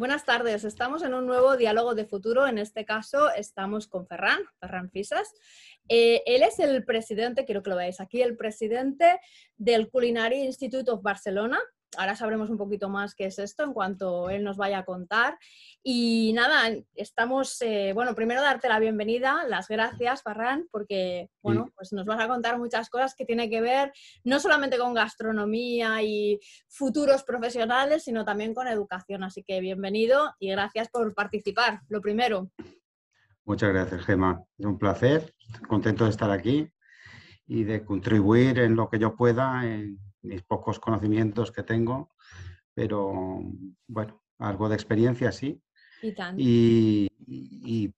Buenas tardes, estamos en un nuevo diálogo de futuro. En este caso estamos con Ferran, Ferran Fisas. Eh, él es el presidente, quiero que lo veáis aquí, el presidente del Culinary Institute of Barcelona, ahora sabremos un poquito más qué es esto en cuanto él nos vaya a contar. Y nada, estamos, eh, bueno, primero darte la bienvenida, las gracias, Farran, porque, bueno, pues nos vas a contar muchas cosas que tienen que ver no solamente con gastronomía y futuros profesionales, sino también con educación. Así que bienvenido y gracias por participar, lo primero. Muchas gracias, Gema. Es un placer, contento de estar aquí y de contribuir en lo que yo pueda en mis pocos conocimientos que tengo, pero bueno, algo de experiencia sí. Y, y,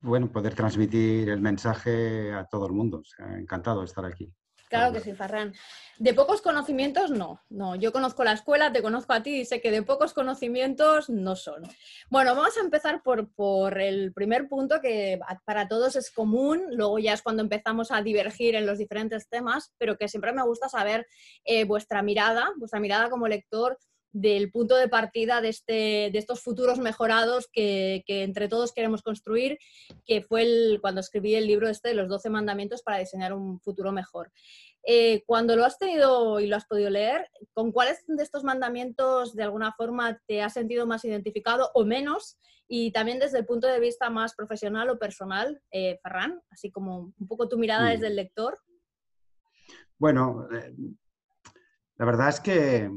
bueno, poder transmitir el mensaje a todo el mundo. O sea, encantado de estar aquí. Claro que sí, Farran. De pocos conocimientos, no. No, yo conozco la escuela, te conozco a ti y sé que de pocos conocimientos no son. Bueno, vamos a empezar por, por el primer punto que para todos es común, luego ya es cuando empezamos a divergir en los diferentes temas, pero que siempre me gusta saber eh, vuestra mirada, vuestra mirada como lector del punto de partida de, este, de estos futuros mejorados que, entre todos queremos construir, que fue el, cuando escribí el libro este de los 12 mandamientos para diseñar un futuro mejor. Eh, cuando lo has tenido y lo has podido leer, ¿con cuáles de estos mandamientos de alguna forma te has sentido más identificado o menos? Y también desde el punto de vista más profesional o personal, eh, Ferran, así como un poco tu mirada desde el lector. Bueno, eh, la verdad es que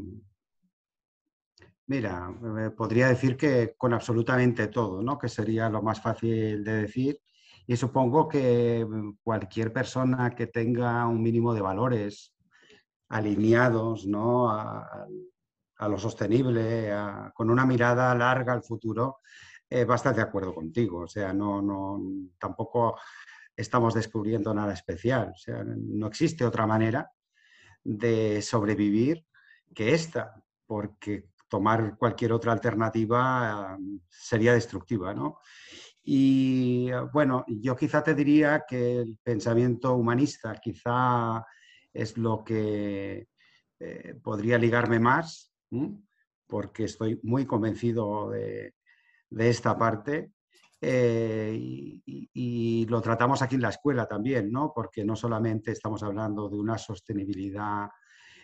Mira, podría decir que con absolutamente todo, ¿no? Que sería lo más fácil de decir. Y supongo que mm, cualquier persona que tenga un mínimo de valores alineados ¿no? a, lo sostenible, con una mirada larga al futuro, eh, va a estar de acuerdo contigo. O sea, no, no, tampoco estamos descubriendo nada especial. O sea, no existe otra manera de sobrevivir que esta, porque tomar cualquier otra alternativa sería destructiva, ¿no? Y bueno, yo quizá te diría que el pensamiento humanista quizá es lo que eh, podría ligarme más, porque estoy muy convencido de, esta parte. Eh, y, y, lo tratamos aquí en la escuela también, ¿no? Porque no solamente estamos hablando de una sostenibilidad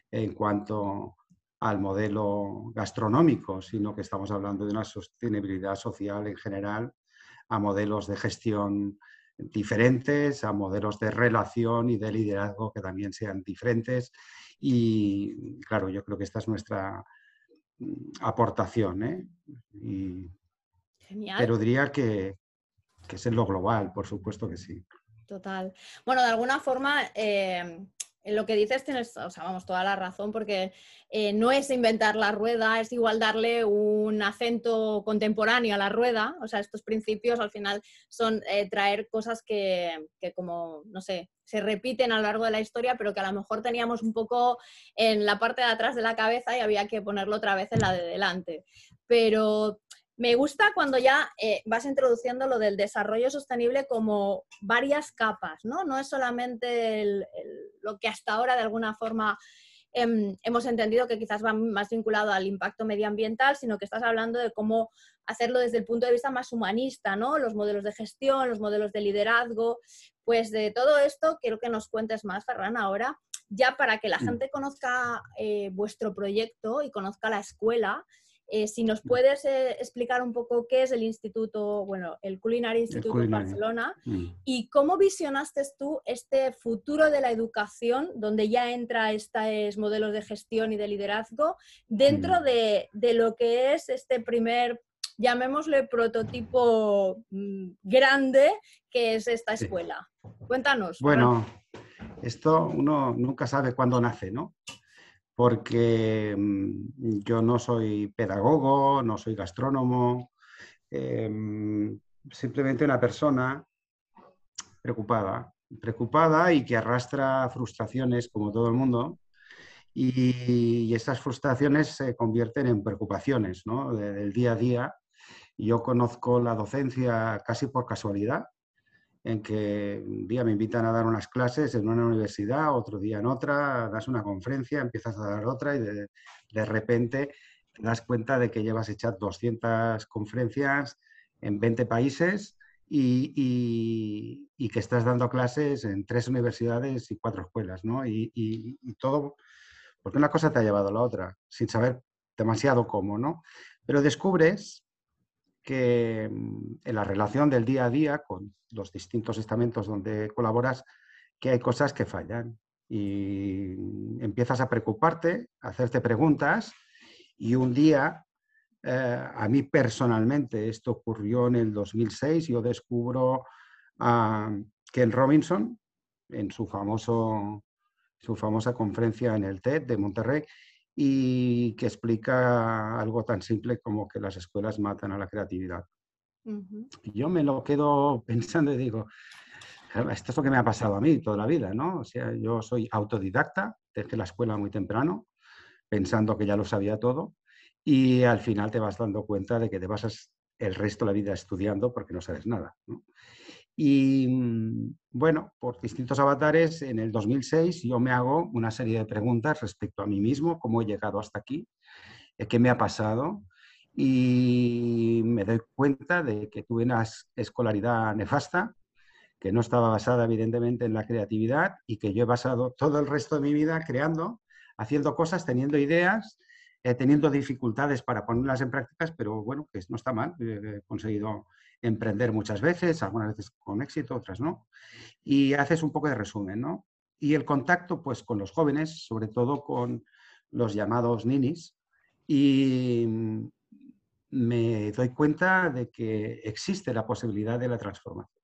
en cuanto al modelo gastronómico, sino que estamos hablando de una sostenibilidad social en general, a modelos de gestión diferentes, a modelos de relación y de liderazgo que también sean diferentes. Y claro, yo creo que esta es nuestra mm, aportación. ¿eh? Genial. Pero diría que, es en lo global, por supuesto que sí. Total. Bueno, de alguna forma, eh, en lo que dices tienes, o sea, vamos, toda la razón, porque eh, no es inventar la rueda, es igual darle un acento contemporáneo a la rueda, o sea, estos principios al final son eh, traer cosas que, que, como, no sé, se repiten a lo largo de la historia, pero que a lo mejor teníamos un poco en la parte de atrás de la cabeza y había que ponerlo otra vez en la de delante. Pero me gusta cuando ya eh, vas introduciendo lo del desarrollo sostenible como varias capas, ¿no? No es solamente lo que hasta ahora de alguna forma em, hemos entendido que quizás va más vinculado al impacto medioambiental, sino que estás hablando de cómo hacerlo desde el punto de vista más humanista, ¿no? Los modelos de gestión, los modelos de liderazgo. Pues de todo esto quiero que nos cuentes más, Ferran, ahora, ya para que la gente conozca eh, vuestro proyecto y conozca la escuela eh, si nos puedes eh, explicar un poco qué es el instituto, bueno, el Culinary Institute de Barcelona mm. y cómo visionaste tú este futuro de la educación, donde ya entra estos modelos de gestión y de liderazgo, dentro mm. de, de, lo que es este primer, llamémosle prototipo mm, grande, que es esta escuela. Cuéntanos. Bueno, esto uno nunca sabe cuándo nace, ¿no? Porque mm, yo no soy pedagogo, no soy gastrónomo, em, simplemente una persona preocupada, preocupada y que arrastra frustraciones como todo el mundo. Y, estas frustraciones se convierten en preocupaciones ¿no? del día a día. Yo conozco la docencia casi por casualidad en que un día me invitan a dar unas clases en una universidad, otro día en otra, das una conferencia, empiezas a dar otra y de, repente te das cuenta de que llevas hechas 200 conferencias en 20 países y, que estás dando clases en tres universidades y cuatro escuelas, ¿no? Y, y, todo, porque una cosa te ha llevado a la otra, sin saber demasiado cómo, ¿no? Pero descubres que mm, en la relación del día a día con los distintos estamentos donde colaboras, que hay cosas que fallan. Y empiezas a preocuparte, a hacerte preguntas y un día, eh, a mí personalmente, esto ocurrió en el 2006, yo descubro a Ken Robinson en su, famoso, su famosa conferencia en el TED de Monterrey y que explica algo tan simple como que las escuelas matan a la creatividad. Yo me lo quedo pensando y digo, esto es lo que me ha pasado a mí toda la vida, ¿no? O sea, yo soy autodidacta, desde la escuela muy temprano, pensando que ya lo sabía todo, y al final te vas dando cuenta de que te pasas el resto de la vida estudiando porque no sabes nada. Y mm, bueno, por distintos avatares, en el 2006 yo me hago una serie de preguntas respecto a mí mismo, cómo he llegado hasta aquí, eh, qué me ha pasado, y me doy cuenta de que tuve una escolaridad nefasta, que no estaba basada evidentemente en la creatividad y que yo he basado todo el resto de mi vida creando, haciendo cosas, teniendo ideas, eh, teniendo dificultades para ponerlas en prácticas, pero bueno, que no está mal. He conseguido emprender muchas veces, algunas veces con éxito, otras no. Y haces un poco de resumen, ¿no? Y el contacto, pues, con los jóvenes, sobre todo con los llamados ninis, y me doy cuenta de que existe la posibilidad de la transformación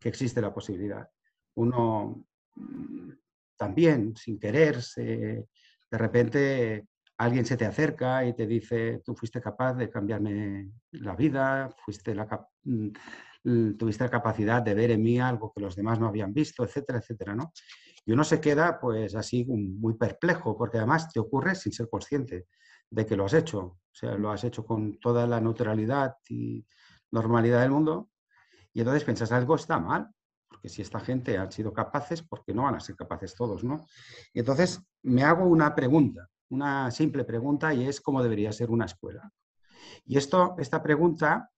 que existe la posibilidad. Uno mm, también, sin querer, de repente alguien se te acerca y te dice, tú fuiste capaz de cambiarme la vida, fuiste la, mm, tuviste la capacidad de ver en mí algo que los demás no habían visto, etcétera, etcétera, ¿no? Y uno se queda pues así muy perplejo, porque además te ocurre sin ser consciente de que lo has hecho. O sea, lo has hecho con toda la neutralidad y normalidad del mundo y entonces piensas, algo está mal, porque si esta gente han sido capaces, ¿por qué no van a ser capaces todos? ¿no? Y entonces me hago una pregunta, una simple pregunta, y es cómo debería ser una escuela. Y esto, esta pregunta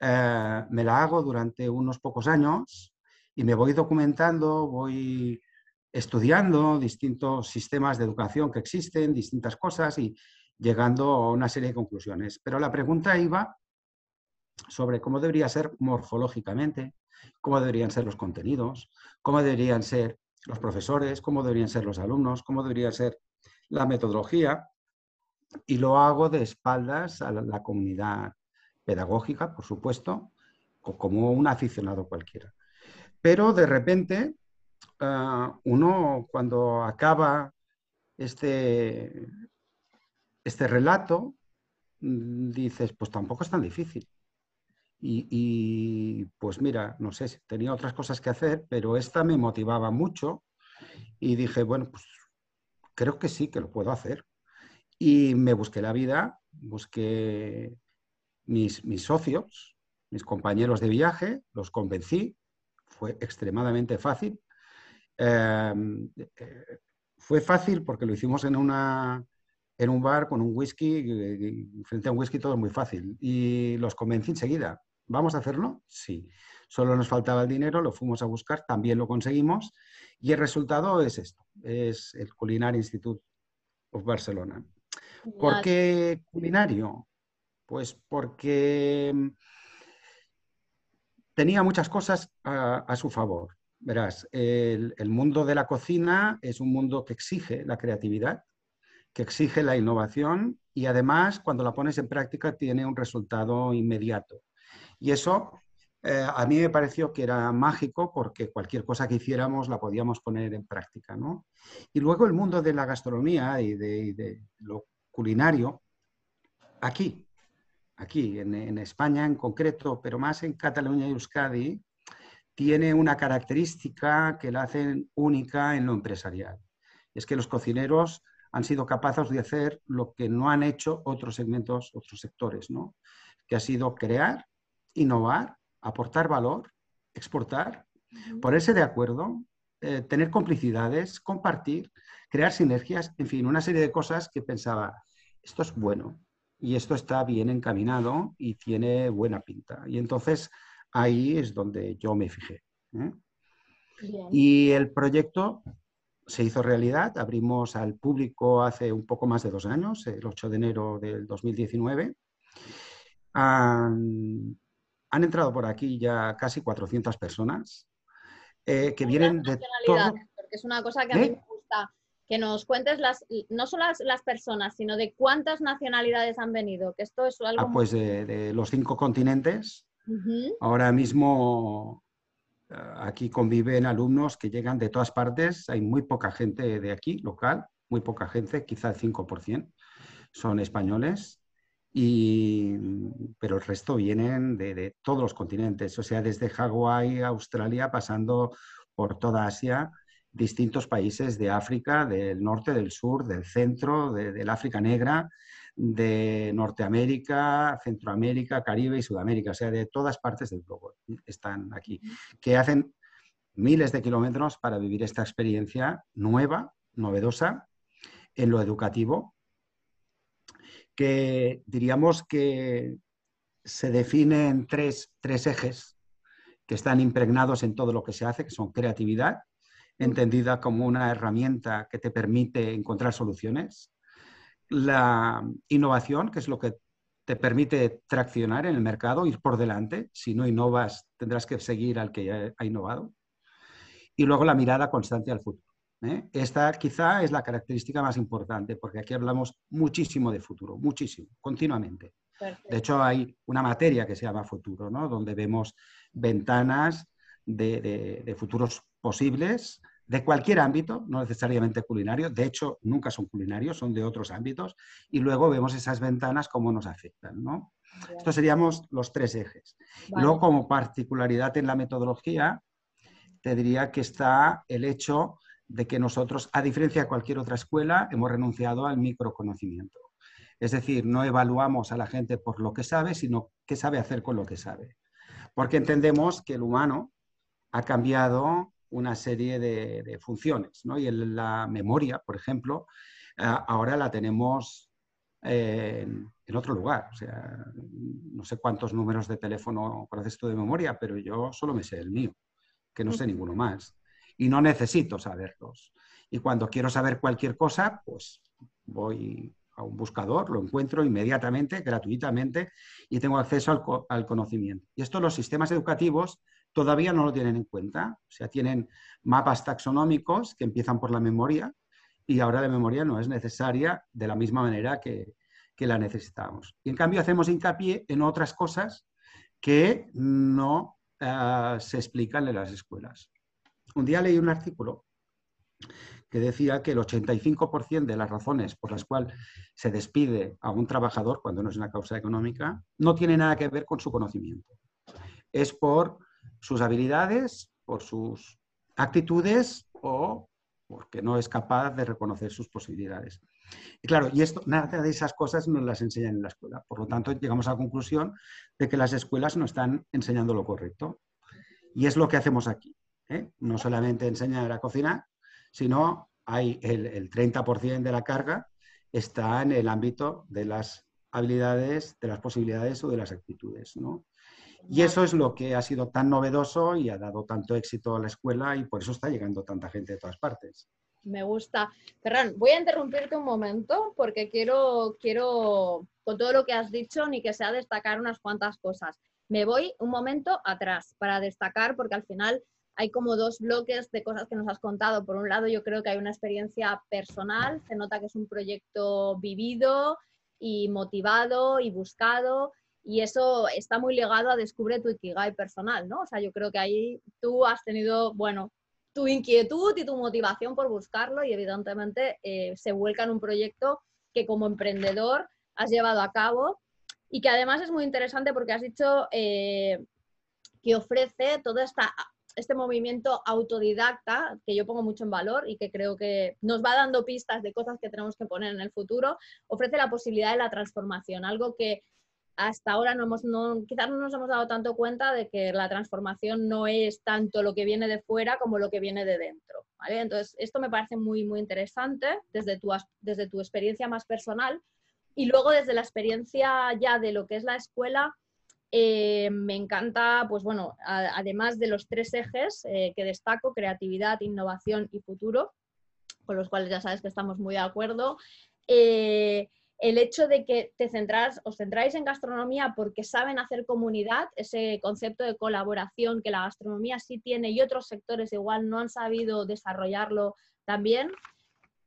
eh, me la hago durante unos pocos años y me voy documentando, voy estudiando distintos sistemas de educación que existen, distintas cosas y llegando a una serie de conclusiones. Pero la pregunta iba sobre cómo debería ser morfológicamente, cómo deberían ser los contenidos, cómo deberían ser los profesores, cómo deberían ser los alumnos, cómo debería ser la metodología. Y lo hago de espaldas a la, comunidad pedagógica, por supuesto, como un aficionado cualquiera. Pero de repente, ah, uno cuando acaba este, este relato, mm, dices, pues tampoco es tan difícil. Y, pues mira, no sé, tenía otras cosas que hacer, pero esta me motivaba mucho y dije, bueno, pues creo que sí, que lo puedo hacer. Y me busqué la vida, busqué mis, mis socios, mis compañeros de viaje, los convencí, fue extremadamente fácil. Em, eh, fue fácil porque lo hicimos en, una, en un bar con un whisky, frente a un whisky todo muy fácil. Y los convencí enseguida. ¿Vamos a hacerlo? Sí. Solo nos faltaba el dinero, lo fuimos a buscar, también lo conseguimos y el resultado es esto, es el Culinary Institute of Barcelona. ¿Por qué culinario? Pues porque mm, tenía muchas cosas a, su favor. Verás, el, el, mundo de la cocina es un mundo que exige la creatividad, que exige la innovación y además cuando la pones en práctica tiene un resultado inmediato. Y eso eh, a mí me pareció que era mágico porque cualquier cosa que hiciéramos la podíamos poner en práctica. ¿no? Y luego el mundo de la gastronomía y de, lo culinario, aquí, aquí en, España en concreto, pero más en Cataluña y Euskadi, tiene una característica que la hacen única en lo empresarial. Es que los cocineros han sido capaces de hacer lo que no han hecho otros segmentos, otros sectores, ¿no? que ha sido crear innovar, aportar valor, exportar, ponerse de acuerdo, eh, tener complicidades, compartir, crear sinergias, en fin, una serie de cosas que pensaba, esto es bueno y esto está bien encaminado y tiene buena pinta. Y entonces ahí es donde yo me fijé. ¿eh? Y el proyecto se hizo realidad, abrimos al público hace un poco más de dos años, el 8 de enero del 2019. Han, entrado por aquí ya casi 400 personas eh, que vienen de todo... Porque es una cosa que a mí ¿Eh? me gusta, que nos cuentes las, no solo las, personas, sino de cuántas nacionalidades han venido, que esto es algo... Ah, pues de, los cinco continentes. Ahora mismo aquí conviven alumnos que llegan de todas partes, hay muy poca gente de aquí, local, muy poca gente, quizá el 5% son españoles, y, pero el resto vienen de, todos los continentes, o sea, desde Hawái, Australia, pasando por toda Asia, distintos países de África, del norte, del sur, del centro, del África negra, de Norteamérica, Centroamérica, Caribe y Sudamérica, o sea, de todas partes del globo están aquí, que hacen miles de kilómetros para vivir esta experiencia nueva, novedosa, en lo educativo, que diríamos que se define en tres, tres ejes que están impregnados en todo lo que se hace, que son creatividad, entendida como una herramienta que te permite encontrar soluciones, la innovación, que es lo que te permite traccionar en el mercado, ir por delante. Si no innovas, tendrás que seguir al que ha innovado. Y luego la mirada constante al futuro. ¿Eh? Esta quizá es la característica más importante, porque aquí hablamos muchísimo de futuro, muchísimo, continuamente. De hecho, hay una materia que se llama futuro, ¿no? donde vemos ventanas de, de futuros posibles de cualquier ámbito, no necesariamente culinario, de hecho nunca son culinarios, son de otros ámbitos, y luego vemos esas ventanas cómo nos afectan. ¿no? Estos seríamos los tres ejes. Luego, como particularidad en la metodología, te diría que está el hecho de que nosotros, a diferencia de cualquier otra escuela, hemos renunciado al microconocimiento. Es decir, no evaluamos a la gente por lo que sabe, sino qué sabe hacer con lo que sabe. Porque entendemos que el humano ha cambiado una serie de, funciones. ¿no? Y en la memoria, por ejemplo, ahora la tenemos en, otro lugar. O sea, no sé cuántos números de teléfono conoces tú de memoria, pero yo solo me sé el mío, que no sé ninguno más. Y no necesito saberlos. Y cuando quiero saber cualquier cosa, pues voy a un buscador, lo encuentro inmediatamente, gratuitamente, y tengo acceso al, al conocimiento. Y esto los sistemas educativos todavía no lo tienen en cuenta. O sea, tienen mapas taxonómicos que empiezan por la memoria y ahora la memoria no es necesaria de la misma manera que, la necesitamos. Y en cambio hacemos hincapié en otras cosas que no eh, se explican en las escuelas. Un día leí un artículo que decía que el 85% de las razones por las cuales se despide a un trabajador cuando no es una causa económica no tiene nada que ver con su conocimiento. Es por sus habilidades, por sus actitudes o porque no es capaz de reconocer sus posibilidades. Y claro, y esto, nada de esas cosas nos las enseñan en la escuela. Por lo tanto, llegamos a la conclusión de que las escuelas no están enseñando lo correcto. Y es lo que hacemos aquí. ¿Eh? No solamente enseñar a cocinar, sino hay el, el 30% de la carga está en el ámbito de las habilidades, de las posibilidades o de las actitudes. ¿no? Y eso es lo que ha sido tan novedoso y ha dado tanto éxito a la escuela y por eso está llegando tanta gente de todas partes. Me gusta. Ferran, voy a interrumpirte un momento porque quiero, quiero, con todo lo que has dicho, ni que sea destacar unas cuantas cosas. Me voy un momento atrás para destacar porque al final hay como dos bloques de cosas que nos has contado. Por un lado, yo creo que hay una experiencia personal, se nota que es un proyecto vivido y motivado y buscado y eso está muy ligado a descubre tu ikigai personal, ¿no? O sea, yo creo que ahí tú has tenido, bueno, tu inquietud y tu motivación por buscarlo y evidentemente eh, se vuelca en un proyecto que como emprendedor has llevado a cabo y que además es muy interesante porque has dicho eh, que ofrece todo esta, este movimiento autodidacta que yo pongo mucho en valor y que creo que nos va dando pistas de cosas que tenemos que poner en el futuro, ofrece la posibilidad de la transformación, algo que hasta ahora no hemos, no, quizás no nos hemos dado tanto cuenta de que la transformación no es tanto lo que viene de fuera como lo que viene de dentro. Entonces, esto me parece muy, muy interesante desde tu, desde tu experiencia más personal, Y luego desde la experiencia ya de lo que es la escuela, eh, me encanta, pues bueno, además de los tres ejes eh, que destaco, creatividad, innovación y futuro, con los cuales ya sabes que estamos muy de acuerdo, eh, el hecho de que te centras, os centráis en gastronomía porque saben hacer comunidad, ese concepto de colaboración que la gastronomía sí tiene y otros sectores igual no han sabido desarrollarlo también.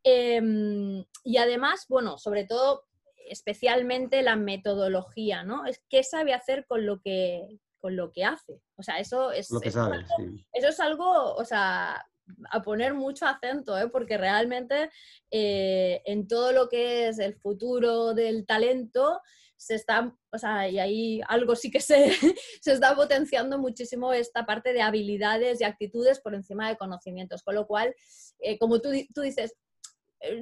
Em, y además, bueno, sobre todo especialmente la metodología, ¿no? Es qué sabe hacer con lo que, con lo que hace. O sea, eso es, eso es algo, o sea, a poner mucho acento, ¿eh? porque realmente eh, en todo lo que es el futuro del talento se está, o sea, y ahí algo sí que se, se está potenciando muchísimo esta parte de habilidades y actitudes por encima de conocimientos, con lo cual, eh, como tú, tú dices,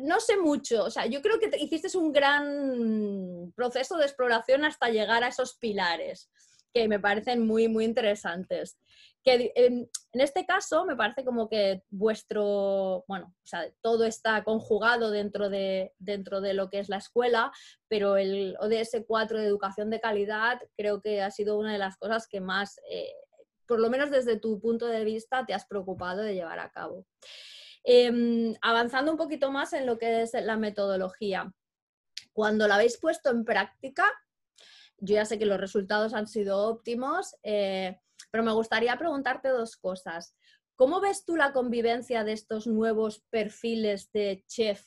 no sé mucho, o sea, yo creo que hiciste un gran proceso de exploración hasta llegar a esos pilares que me parecen muy, muy interesantes. Que en, este caso me parece como que vuestro, bueno, o sea, todo está conjugado dentro de, dentro de lo que es la escuela, pero el ODS 4 de educación de calidad creo que ha sido una de las cosas que más, eh, por lo menos desde tu punto de vista, te has preocupado de llevar a cabo. Em, avanzando un poquito más en lo que es la metodología, cuando la habéis puesto en práctica, yo ya sé que los resultados han sido óptimos, eh, pero me gustaría preguntarte dos cosas. ¿Cómo ves tú la convivencia de estos nuevos perfiles de chef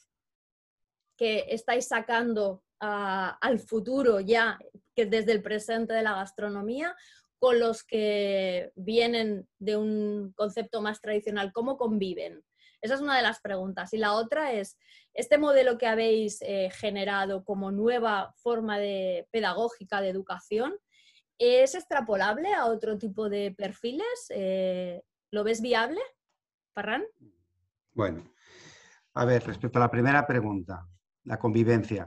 que estáis sacando al futuro ya, que desde el presente de la gastronomía, con los que vienen de un concepto más tradicional? ¿Cómo conviven? Esa es una de las preguntas. Y la otra es, este modelo que habéis eh, generado como nueva forma de pedagógica de educación, ¿es extrapolable a otro tipo de perfiles? Eh, ¿Lo ves viable, Parran? Bueno, a ver, respecto a la primera pregunta, la convivencia.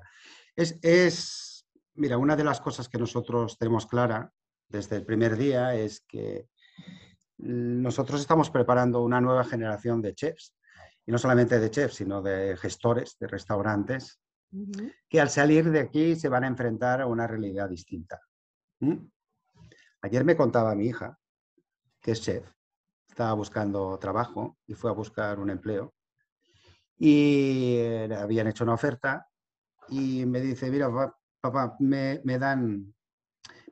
Es, es, mira, una de las cosas que nosotros tenemos clara desde el primer día es que nosotros estamos preparando una nueva generación de chefs y no solamente de chefs, sino de gestores de restaurantes, que al salir de aquí se van a enfrentar a una realidad distinta. Ayer me contaba mi hija, que es chef, estaba buscando trabajo y fue a buscar un empleo y le habían hecho una oferta y me dice, mira, papá, me, me dan,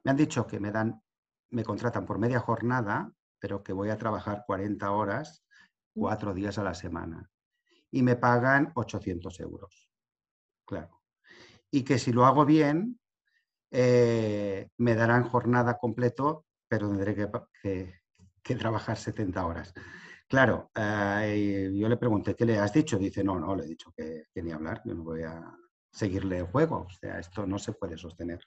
me han dicho que me dan, me contratan por media jornada, pero que voy a trabajar 40 horas cuatro días a la semana y me pagan 800 euros. Claro. Y que si lo hago bien, eh, me darán jornada completo, pero tendré que, trabajar 70 horas. Claro, eh, yo le pregunté, ¿qué le has dicho? Dice, no, no, le he dicho que, ni hablar, yo no voy a seguirle el juego, o sea, esto no se puede sostener.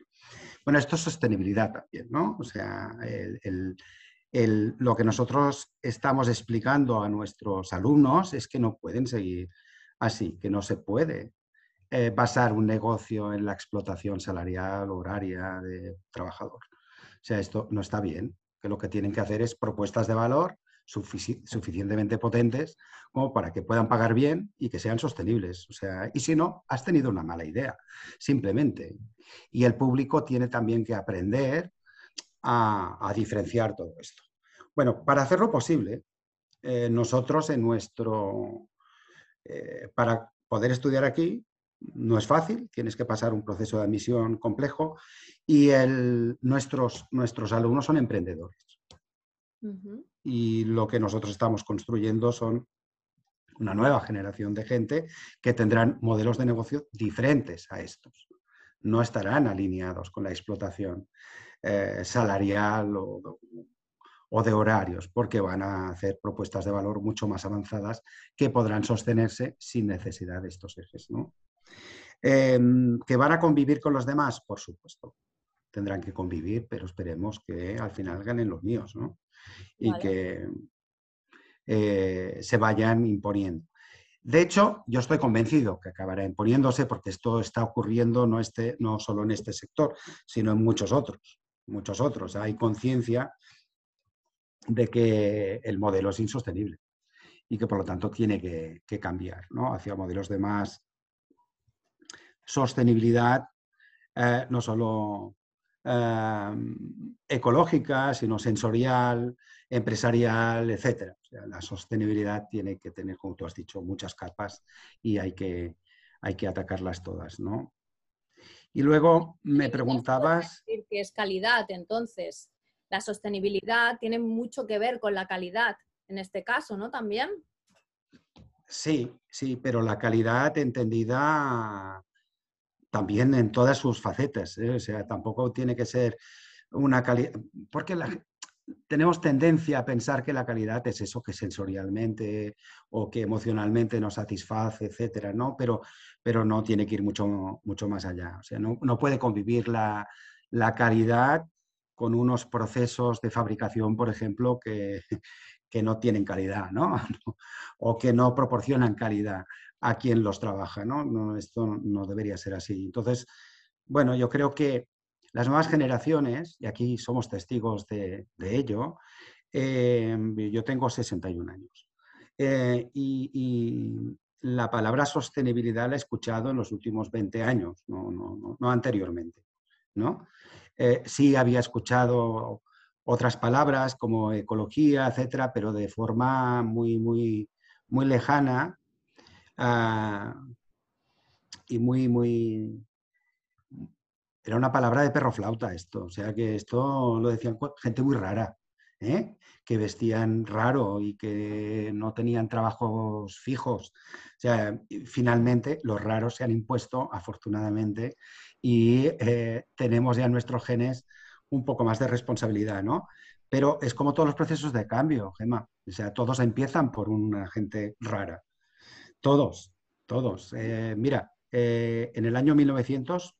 Bueno, esto es sostenibilidad también, ¿no? O sea, el, lo que nosotros estamos explicando a nuestros alumnos es que no pueden seguir así, que no se puede eh, basar un negocio en la explotación salarial, horaria de trabajador. O sea, esto no está bien, que lo que tienen que hacer es propuestas de valor suficientemente potentes como para que puedan pagar bien y que sean sostenibles. O sea, y si no, has tenido una mala idea, simplemente. Y el público tiene también que aprender a, diferenciar todo esto. Bueno, para hacerlo posible, eh, nosotros en nuestro, eh, para poder estudiar aquí, no es fácil, tienes que pasar un proceso de admisión complejo y nuestros, nuestros alumnos son emprendedores. Y lo que nosotros estamos construyendo son una nueva generación de gente que tendrán modelos de negocio diferentes a estos. No estarán alineados con la explotación. Eh, salarial o, de horarios, porque van a hacer propuestas de valor mucho más avanzadas que podrán sostenerse sin necesidad de estos ejes. Em, ¿Que van a convivir con los demás? Por supuesto. Tendrán que convivir, pero esperemos que al final ganen los míos y que eh, se vayan imponiendo. De hecho, yo estoy convencido que acabará imponiéndose porque esto está ocurriendo no, este, no solo en este sector, sino en muchos otros muchos otros. Hay conciencia de que el modelo es insostenible y que por lo tanto tiene que, cambiar hacia modelos de más sostenibilidad eh, no solo em, ecológica, sino sensorial, empresarial, etc. la sostenibilidad tiene que tener, como tú has dicho, muchas capas y hay que, hay que atacarlas todas, ¿no? Y luego me preguntabas... Decir que es calidad, entonces. La sostenibilidad tiene mucho que ver con la calidad, en este caso, ¿no? También. Sí, sí, pero la calidad entendida también en todas sus facetas. ¿eh? O sea, tampoco tiene que ser una calidad. Porque tenemos tendencia a pensar que la calidad es eso que sensorialmente o que emocionalmente nos satisface, etcétera, ¿no? Pero, pero no tiene que ir mucho, mucho más allá. O sea, no, puede convivir la, la calidad con unos procesos de fabricación, por ejemplo, que, que no tienen calidad, ¿no? o que no proporcionan calidad a quien los trabaja, ¿no? Esto no debería ser así. Entonces, bueno, yo creo que las nuevas generaciones, y aquí somos testigos de, ello, eh, yo tengo 61 años, eh, y, la palabra sostenibilidad la he escuchado en los últimos 20 años, no, no, no anteriormente, ¿no? Eh, sí había escuchado otras palabras como ecología, etcétera, pero de forma muy, muy, muy lejana ah, y muy, muy... Era una palabra de perro flauta esto, o sea que esto lo decían gente muy rara, ¿eh? que vestían raro y que no tenían trabajos fijos. O sea, finalmente los raros se han impuesto, afortunadamente, y eh, tenemos ya nuestros genes un poco más de responsabilidad, ¿no? Pero es como todos los procesos de cambio, Gemma. O sea, todos empiezan por una gente rara. Todos, todos. Eh, mira, eh, en el año 1900,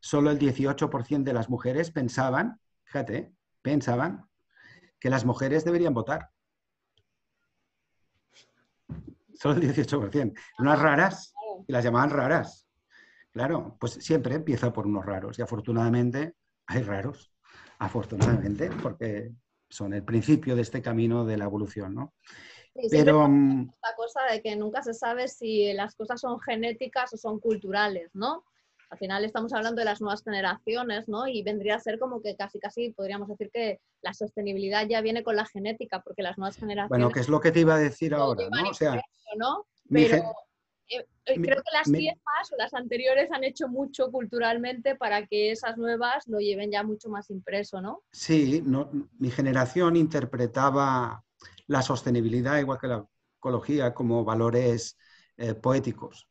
solo el 18% de las mujeres pensaban, fíjate, pensaban que las mujeres deberían votar. Solo el 18%. Unas raras, y las llamaban raras. Claro, pues siempre empieza por unos raros y afortunadamente hay raros, afortunadamente, porque son el principio de este camino de la evolución, ¿no? Pero mm, esta cosa de que nunca se sabe si las cosas son genéticas o son culturales, ¿no? Al final estamos hablando de las nuevas generaciones, ¿no? Y vendría a ser como que casi, casi podríamos decir que la sostenibilidad ya viene con la genética, porque las nuevas generaciones... Bueno, que es lo que te iba a decir ahora, ¿no? O sea, ¿no? Pero, eh, eh, creo que las viejas o las anteriores han hecho mucho culturalmente para que esas nuevas lo lleven ya mucho más impreso, ¿no? Sí, mi generación interpretaba la sostenibilidad, igual que la ecología, como valores eh, poéticos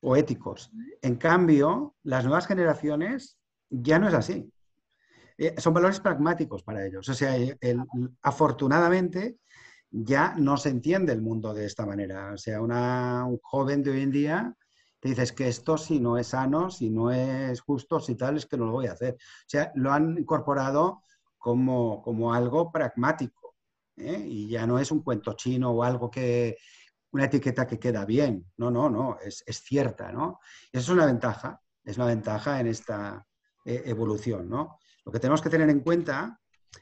o éticos. En cambio, las nuevas generaciones ya no es así. son valores pragmáticos para ellos. O sea, afortunadamente, ya no se entiende el mundo de esta manera. O sea, un joven de hoy en día te dices que esto si no es sano, si no es justo, si tal, es que no lo voy a hacer. O sea, lo han incorporado como, como algo pragmático. ¿eh? Y ya no es un cuento chino o algo que, una etiqueta que queda bien. No, no, no, es, cierta, ¿no? Eso es una ventaja, es una ventaja en esta eh, evolución, ¿no? Lo que tenemos que tener en cuenta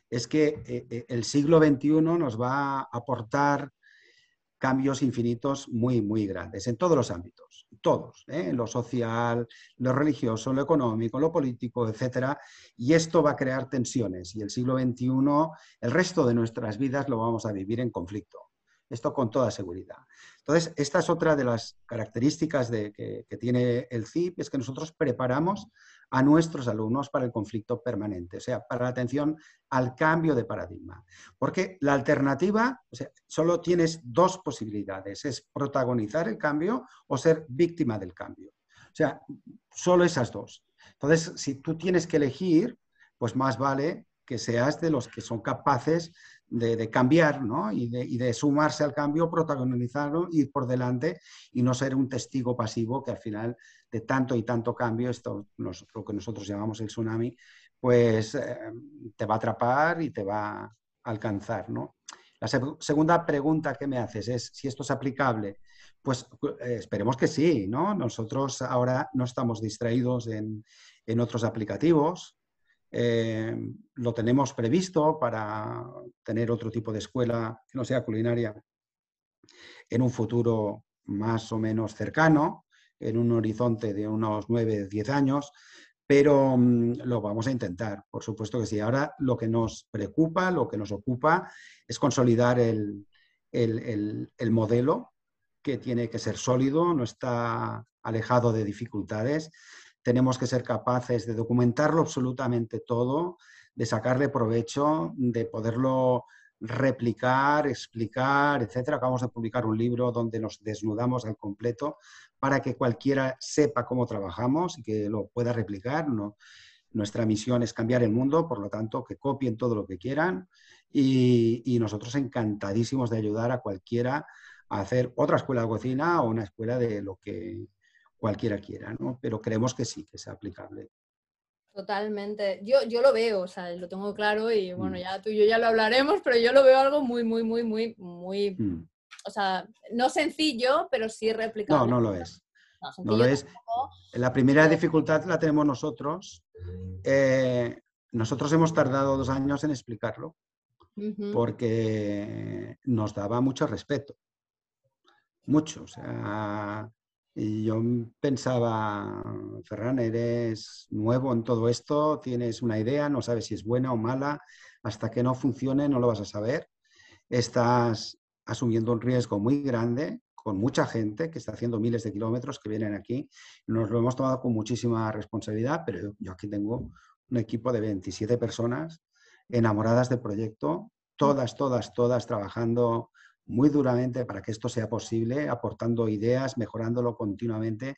es que eh, eh, el siglo XXI nos va a aportar cambios infinitos muy, muy grandes en todos los ámbitos, todos, ¿eh? lo social, lo religioso, lo económico, lo político, etc. Y esto va a crear tensiones y el siglo XXI, el resto de nuestras vidas lo vamos a vivir en conflicto. Esto con toda seguridad. Entonces, esta es otra de las características de, que, tiene el CIP, es que nosotros preparamos a nuestros alumnos para el conflicto permanente, o sea, para la atención al cambio de paradigma. Porque la alternativa, o sea, solo tienes dos posibilidades, es protagonizar el cambio o ser víctima del cambio. O sea, solo esas dos. Entonces, si tú tienes que elegir, pues más vale que seas de los que son capaces de, cambiar ¿no? y, de, sumarse al cambio, protagonizarlo, ir por delante y no ser un testigo pasivo que al final de tanto y tanto cambio, esto lo que nosotros llamamos el tsunami, pues eh, te va a atrapar y te va a alcanzar. ¿no? La segunda pregunta que me haces es si esto es aplicable. Pues eh, esperemos que sí, ¿no? Nosotros ahora no estamos distraídos en otros aplicativos, eh, lo tenemos previsto para tener otro tipo de escuela que no sea culinaria en un futuro más o menos cercano. en un horizonte de unos 9, 10 años, pero mm, lo vamos a intentar, por supuesto que sí. Ahora lo que nos preocupa, lo que nos ocupa es consolidar el, el modelo que tiene que ser sólido, no está alejado de dificultades. Tenemos que ser capaces de documentarlo absolutamente todo, de sacarle provecho, de poderlo replicar, explicar, etcétera. Acabamos de publicar un libro donde nos desnudamos al completo para que cualquiera sepa cómo trabajamos y que lo pueda replicar. Nuestra misión es cambiar el mundo, por lo tanto, que copien todo lo que quieran y nosotros encantadísimos de ayudar a cualquiera a hacer otra escuela de cocina o una escuela de lo que cualquiera quiera, ¿no? Pero creemos que sí, que es aplicable. Totalmente. Yo, yo lo veo, o sea, lo tengo claro y bueno, mm. ya tú y yo ya lo hablaremos, pero yo lo veo algo muy, muy, muy, muy, muy, mm. o sea, no sencillo, pero sí replicable. No, no lo es. No, lo es. La primera dificultad la tenemos nosotros. Eh, nosotros hemos tardado dos años en explicarlo porque nos daba mucho respeto. Mucho. O sea, yo pensaba, Ferran, eres nuevo en todo esto, tienes una idea, no sabes si es buena o mala, hasta que no funcione no lo vas a saber. Estás asumiendo un riesgo muy grande con mucha gente que está haciendo miles de kilómetros que vienen aquí. Nos lo hemos tomado con muchísima responsabilidad, pero yo aquí tengo un equipo de 27 personas enamoradas del proyecto, todas, todas, todas trabajando muy duramente para que esto sea posible, aportando ideas, mejorándolo continuamente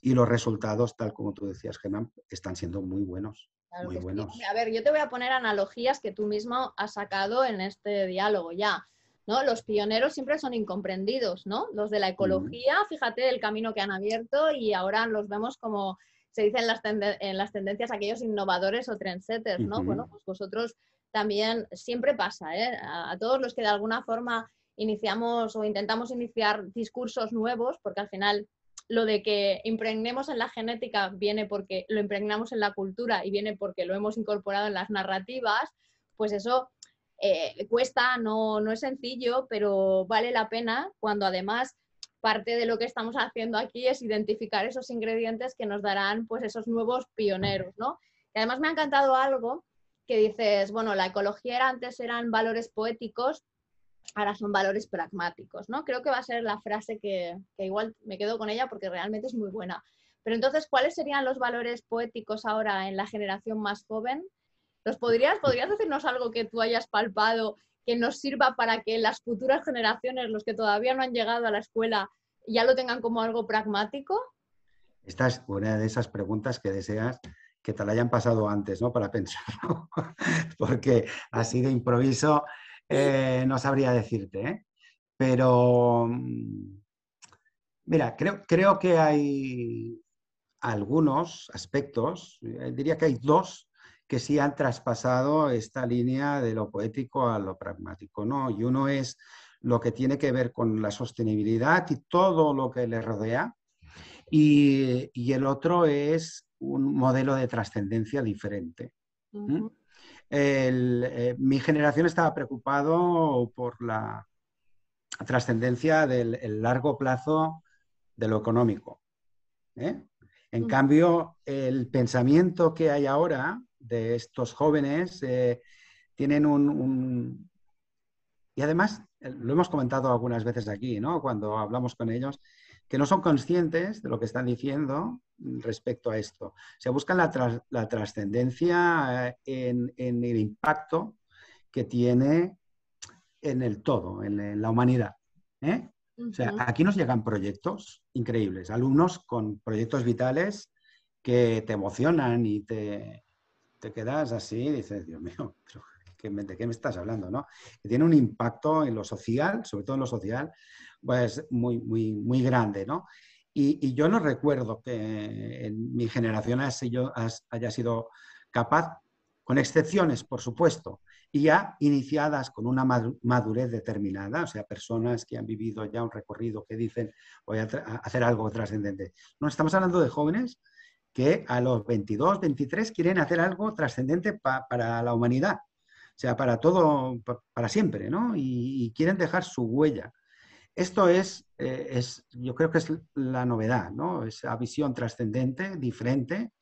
y los resultados, tal como tú decías, Germán, están siendo muy buenos. muy buenos. A ver, yo te voy a poner analogías que tú mismo has sacado en este diálogo ya. ¿no? Los pioneros siempre son incomprendidos, ¿no? Los de la ecología, fíjate el camino que han abierto y ahora los vemos como se dice en las, en las tendencias aquellos innovadores o trendsetters, ¿no? Bueno, pues vosotros también siempre pasa, ¿eh? a, todos los que de alguna forma iniciamos o intentamos iniciar discursos nuevos, porque al final lo de que impregnemos en la genética viene porque lo impregnamos en la cultura y viene porque lo hemos incorporado en las narrativas, pues eso eh, cuesta, no, no es sencillo, pero vale la pena cuando además parte de lo que estamos haciendo aquí es identificar esos ingredientes que nos darán pues esos nuevos pioneros, ¿no? Y además me ha encantado algo que dices, bueno, la ecología era, antes eran valores poéticos, ahora son valores pragmáticos, ¿no? Creo que va a ser la frase que, igual me quedo con ella porque realmente es muy buena. Pero entonces, ¿cuáles serían los valores poéticos ahora en la generación más joven? ¿Los podrías, podrías decirnos algo que tú hayas palpado que nos sirva para que las futuras generaciones, los que todavía no han llegado a la escuela, ya lo tengan como algo pragmático? Esta es una de esas preguntas que deseas que te la hayan pasado antes, ¿no? Para pensarlo. Porque así de improviso eh, no sabría decirte, ¿eh? pero mm, mira, creo, creo que hay algunos aspectos, eh, diría que hay dos que sí han traspasado esta línea de lo poético a lo pragmático, ¿no? Y uno es lo que tiene que ver con la sostenibilidad y todo lo que le rodea, y, el otro es un modelo de trascendencia diferente. Eh, mi generación estaba preocupado por la trascendencia del largo plazo de lo económico. ¿eh? En cambio, el pensamiento que hay ahora de estos jóvenes eh, tienen un, Y además, lo hemos comentado algunas veces aquí, ¿no? Cuando hablamos con ellos, que no son conscientes de lo que están diciendo respecto a esto. Se busca la, trascendencia eh, en, el impacto que tiene en el todo, en, la humanidad. ¿eh? O sea, aquí nos llegan proyectos increíbles, alumnos con proyectos vitales que te emocionan y te, te quedas así y dices, Dios mío, ¿de qué me estás hablando? ¿no? Tiene un impacto en lo social, sobre todo en lo social, pues muy, muy, muy grande, ¿no? Y, yo no recuerdo que en mi generación haya sido capaz, con excepciones, por supuesto, y ya iniciadas con una madurez determinada, o sea, personas que han vivido ya un recorrido que dicen voy a, hacer algo trascendente. No estamos hablando de jóvenes que a los 22, 23 quieren hacer algo trascendente para la humanidad, sea, para todo, para siempre, ¿no? y quieren dejar su huella. esto es, eh, es, yo creo que es la novedad, ¿no? Esa visión trascendente, diferente,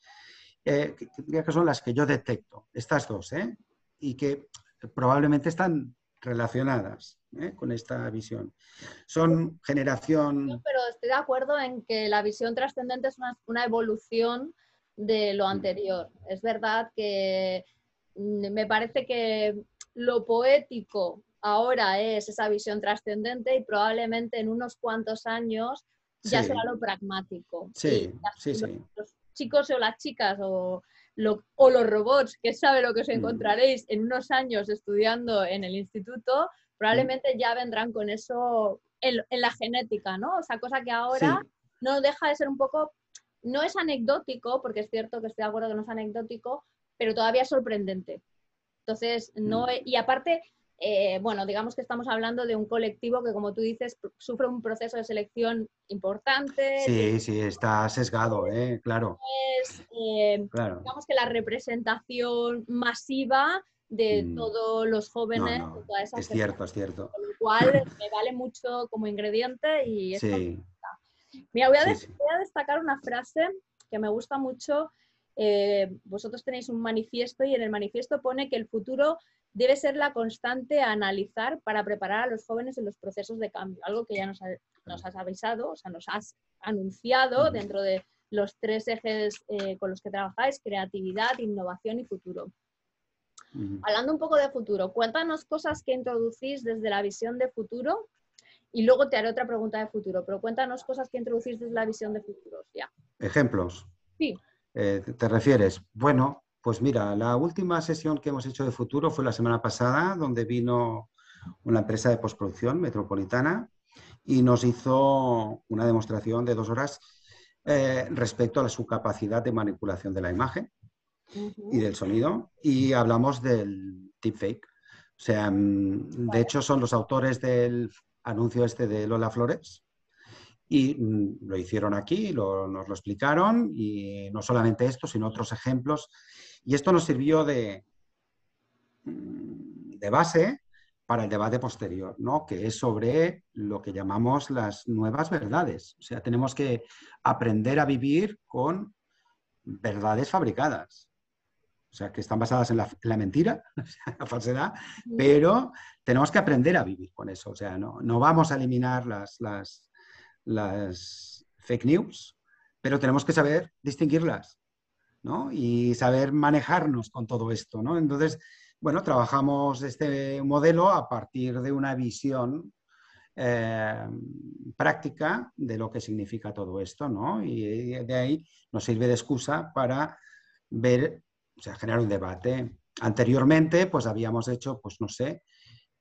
eh, que, son las que yo detecto, estas dos, ¿eh? Y que probablemente están relacionadas ¿eh? con esta visión. Son generación... pero estoy de acuerdo en que la visión trascendente es una, evolución de lo anterior. Es verdad que me parece que lo poético ahora es esa visión trascendente y probablemente en unos cuantos años ya será lo pragmático. Sí, sí, sí. Los chicos o las chicas o, o los robots, que sabe lo que os mm. encontraréis en unos años estudiando en el instituto, probablemente ya vendrán con eso en, la genética, ¿no? O sea, cosa que ahora no deja de ser un poco, no es anecdótico, porque es cierto que estoy de acuerdo que no es anecdótico, pero todavía es sorprendente. Entonces, no, mm. y aparte, eh, bueno, digamos que estamos hablando de un colectivo que, como tú dices, sufre un proceso de selección importante. Sí, sí, está sesgado, ¿eh? claro. Eh, digamos que la representación masiva de mm. todos los jóvenes. es cierto, es cierto. Con lo cual me vale mucho como ingrediente y sí. Mira, voy a, destacar una frase que me gusta mucho. Vosotros tenéis un manifiesto y en el manifiesto pone que el futuro debe ser la constante a analizar para preparar a los jóvenes en los procesos de cambio, algo que ya nos, has avisado, o sea, nos has anunciado dentro de los tres ejes eh, con los que trabajáis, creatividad, innovación y futuro. Hablando un poco de futuro, cuéntanos cosas que introducís desde la visión de futuro y luego te haré otra pregunta de futuro, pero cuéntanos cosas que introducís desde la visión de futuro. Ya. Ejemplos. Sí. Eh, ¿Te refieres? Bueno, pues mira, la última sesión que hemos hecho de futuro fue la semana pasada, donde vino una empresa de postproducción metropolitana y nos hizo una demostración de dos horas eh, respecto a su capacidad de manipulación de la imagen y del sonido. Y hablamos del deepfake. O sea, mm, de hecho son los autores del anuncio este de Lola Flores, y mm, lo hicieron aquí, nos lo explicaron, y no solamente esto, sino otros ejemplos y esto nos sirvió de, mm, de base para el debate posterior, ¿no? que es sobre lo que llamamos las nuevas verdades. O sea, tenemos que aprender a vivir con verdades fabricadas. O sea, que están basadas en la, mentira, en la falsedad, pero tenemos que aprender a vivir con eso. O sea, no, no vamos a eliminar las, las, las fake news, pero tenemos que saber distinguirlas y saber manejarnos con todo esto. ¿no? Entonces, bueno, trabajamos este modelo a partir de una visión eh, práctica de lo que significa todo esto, ¿no? Y de ahí nos sirve de excusa para ver, o sea, generar un debate. Anteriormente, pues habíamos hecho, pues no sé,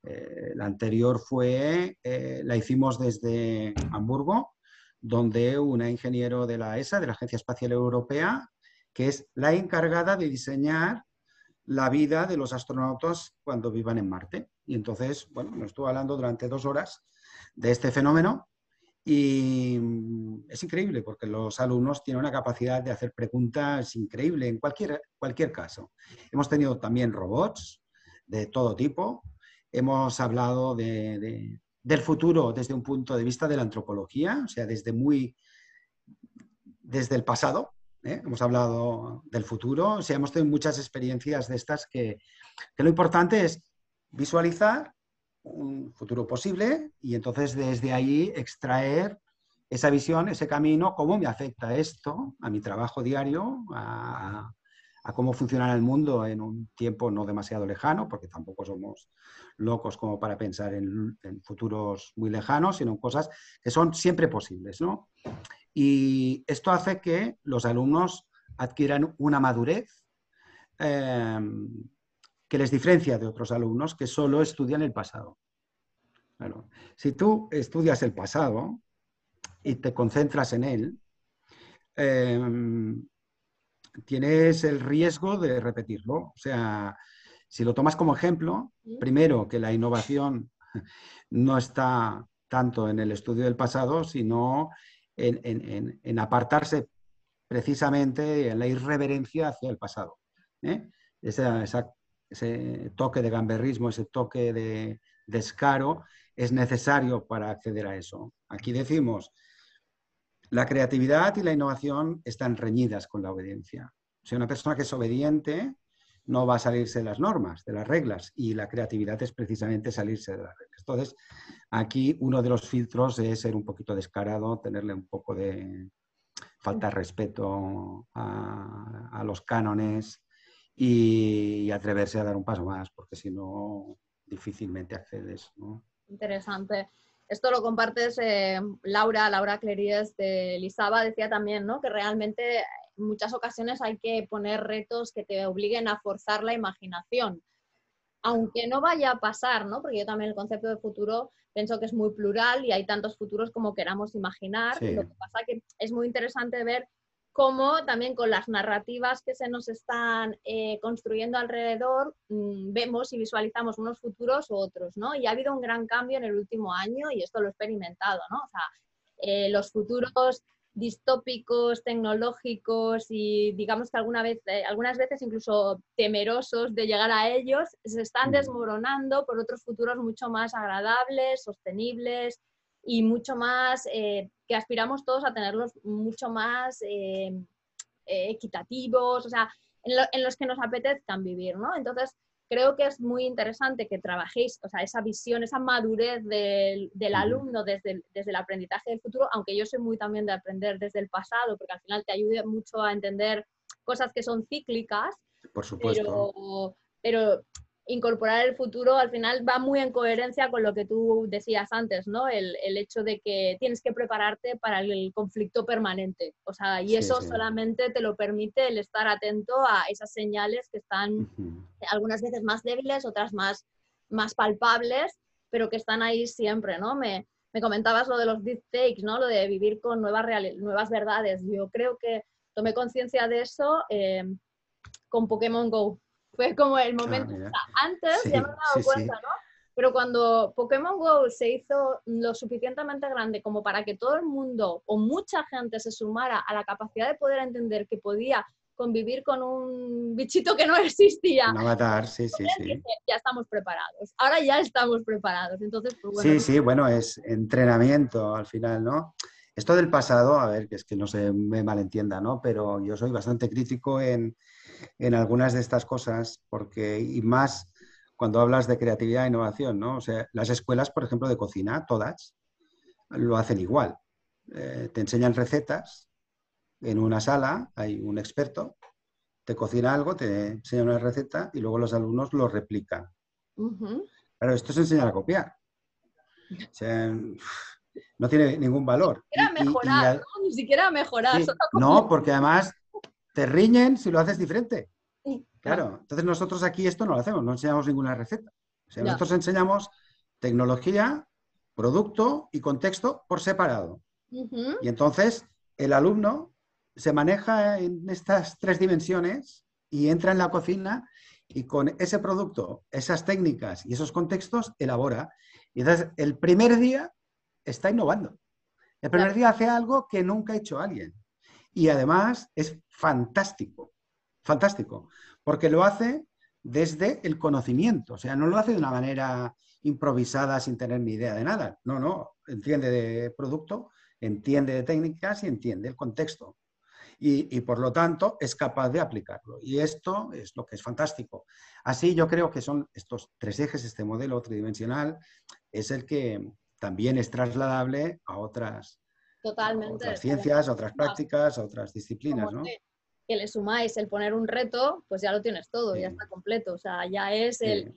eh, la anterior fue, eh, la hicimos desde Hamburgo, donde una ingeniero de la ESA, de la Agencia Espacial Europea, que es la encargada de diseñar la vida de los astronautas cuando vivan en Marte. Y entonces, bueno, nos estuvo hablando durante dos horas de este fenómeno y mm, es increíble porque los alumnos tienen una capacidad de hacer preguntas increíble en cualquier, cualquier caso. Hemos tenido también robots de todo tipo. Hemos hablado del futuro desde un punto de vista de la antropología, o sea, desde muy desde el pasado, ¿eh? hemos hablado del futuro, o sea, hemos tenido muchas experiencias de estas que, lo importante es visualizar un futuro posible y entonces desde ahí extraer esa visión, ese camino, cómo me afecta esto a mi trabajo diario, a, cómo funciona el mundo en un tiempo no demasiado lejano, porque tampoco somos locos como para pensar en, futuros muy lejanos, sino en cosas que son siempre posibles. ¿no? Y esto hace que los alumnos adquieran una madurez em, que les diferencia de otros alumnos que solo estudian el pasado. si tú estudias el pasado y te concentras en él, em, tienes el riesgo de repetirlo. O sea, si lo tomas como ejemplo, primero que la innovación no está tanto en el estudio del pasado, sino en, apartarse precisamente en la irreverencia hacia el pasado. ¿eh? ese toque de gamberrismo, ese toque de descaro, es necesario para acceder a eso. Aquí decimos, la creatividad y la innovación están reñidas con la obediencia. Sea, una persona que es obediente no va a salirse de las normas, de las reglas, y la creatividad es precisamente salirse de las reglas. Entonces, aquí uno de los filtros es ser un poquito descarado, tenerle un poco de falta de respeto a, los cánones y, atreverse a dar un paso más, porque si no, difícilmente accedes. Interesante. Esto lo compartes eh, Laura, Laura Cleries de Lisaba, decía también ¿no? que realmente en muchas ocasiones hay que poner retos que te obliguen a forzar la imaginación. Aunque no vaya a pasar, ¿no? Porque yo también el concepto de futuro pienso que es muy plural y hay tantos futuros como queramos imaginar. Lo que pasa que es muy interesante ver cómo también con las narrativas que se nos están eh, construyendo alrededor, mm, vemos y visualizamos unos futuros u otros, ¿no? Y ha habido un gran cambio en el último año y esto lo he experimentado, ¿no? O sea, eh, los futuros distópicos, tecnológicos y digamos que alguna vez, eh, algunas veces incluso temerosos de llegar a ellos, se están mm. desmoronando por otros futuros mucho más agradables, sostenibles y mucho más, que aspiramos todos a tenerlos mucho más eh, equitativos, o sea, en, en, los que nos apetezcan vivir, ¿no? Entonces, creo que es muy interesante que trabajéis, o sea, esa visión, esa madurez del, alumno desde el, desde el aprendizaje del futuro, aunque yo soy muy también de aprender desde el pasado, porque al final te ayuda mucho a entender cosas que son cíclicas. Por supuesto. Pero, pero incorporar el futuro al final va muy en coherencia con lo que tú decías antes, ¿no? El, hecho de que tienes que prepararte para el conflicto permanente. O sea, y eso solamente te lo permite el estar atento a esas señales que están algunas veces más débiles, otras más, más palpables, pero que están ahí siempre, ¿no? Me, comentabas lo de los deepfakes, ¿no? Lo de vivir con nuevas, nuevas verdades. Yo creo que tomé conciencia de eso eh, con Pokémon Go fue como el ah, momento. antes ya me he dado cuenta, ¿no? Pero cuando Pokémon Go se hizo lo suficientemente grande como para que todo el mundo o mucha gente se sumara a la capacidad de poder entender que podía convivir con un bichito que no existía. Un avatar, sí, sí, sí. Ya estamos preparados. Ahora ya estamos preparados. Entonces, pues bueno. Sí, sí, bueno, es entrenamiento al final, ¿no? Esto del pasado, a ver, que es que no se me malentienda, ¿no? Pero yo soy bastante crítico en, en algunas de estas cosas, porque, y más cuando hablas de creatividad e innovación, ¿no? O sea, las escuelas, por ejemplo, de cocina, todas, lo hacen igual. Eh, te enseñan recetas, en una sala hay un experto, te cocina algo, te enseña una receta y luego los alumnos lo replican. Pero esto es enseñar a copiar. O sea, no tiene ningún valor. Ni siquiera mejorar, ¿no? Ni siquiera mejorar. no, porque además te riñen si lo haces diferente. claro. entonces nosotros aquí esto no lo hacemos, no enseñamos ninguna receta. nosotros enseñamos tecnología, producto y contexto por separado. Y entonces el alumno se maneja en estas tres dimensiones y entra en la cocina y con ese producto, esas técnicas y esos contextos elabora. Y entonces el primer día está innovando. El primer día hace algo que nunca ha hecho alguien. Y además es fantástico, fantástico, porque lo hace desde el conocimiento, o sea, no lo hace de una manera improvisada sin tener ni idea de nada. No, no, entiende de producto, entiende de técnicas y entiende el contexto. Y, por lo tanto es capaz de aplicarlo. Y esto es lo que es fantástico. Así yo creo que son estos tres ejes, este modelo tridimensional, es el que también es trasladable a otras, Totalmente. Otras ciencias, otras prácticas, otras disciplinas, ¿no? Que, le sumáis el poner un reto, pues ya lo tienes todo, ya está completo. O sea, ya es el,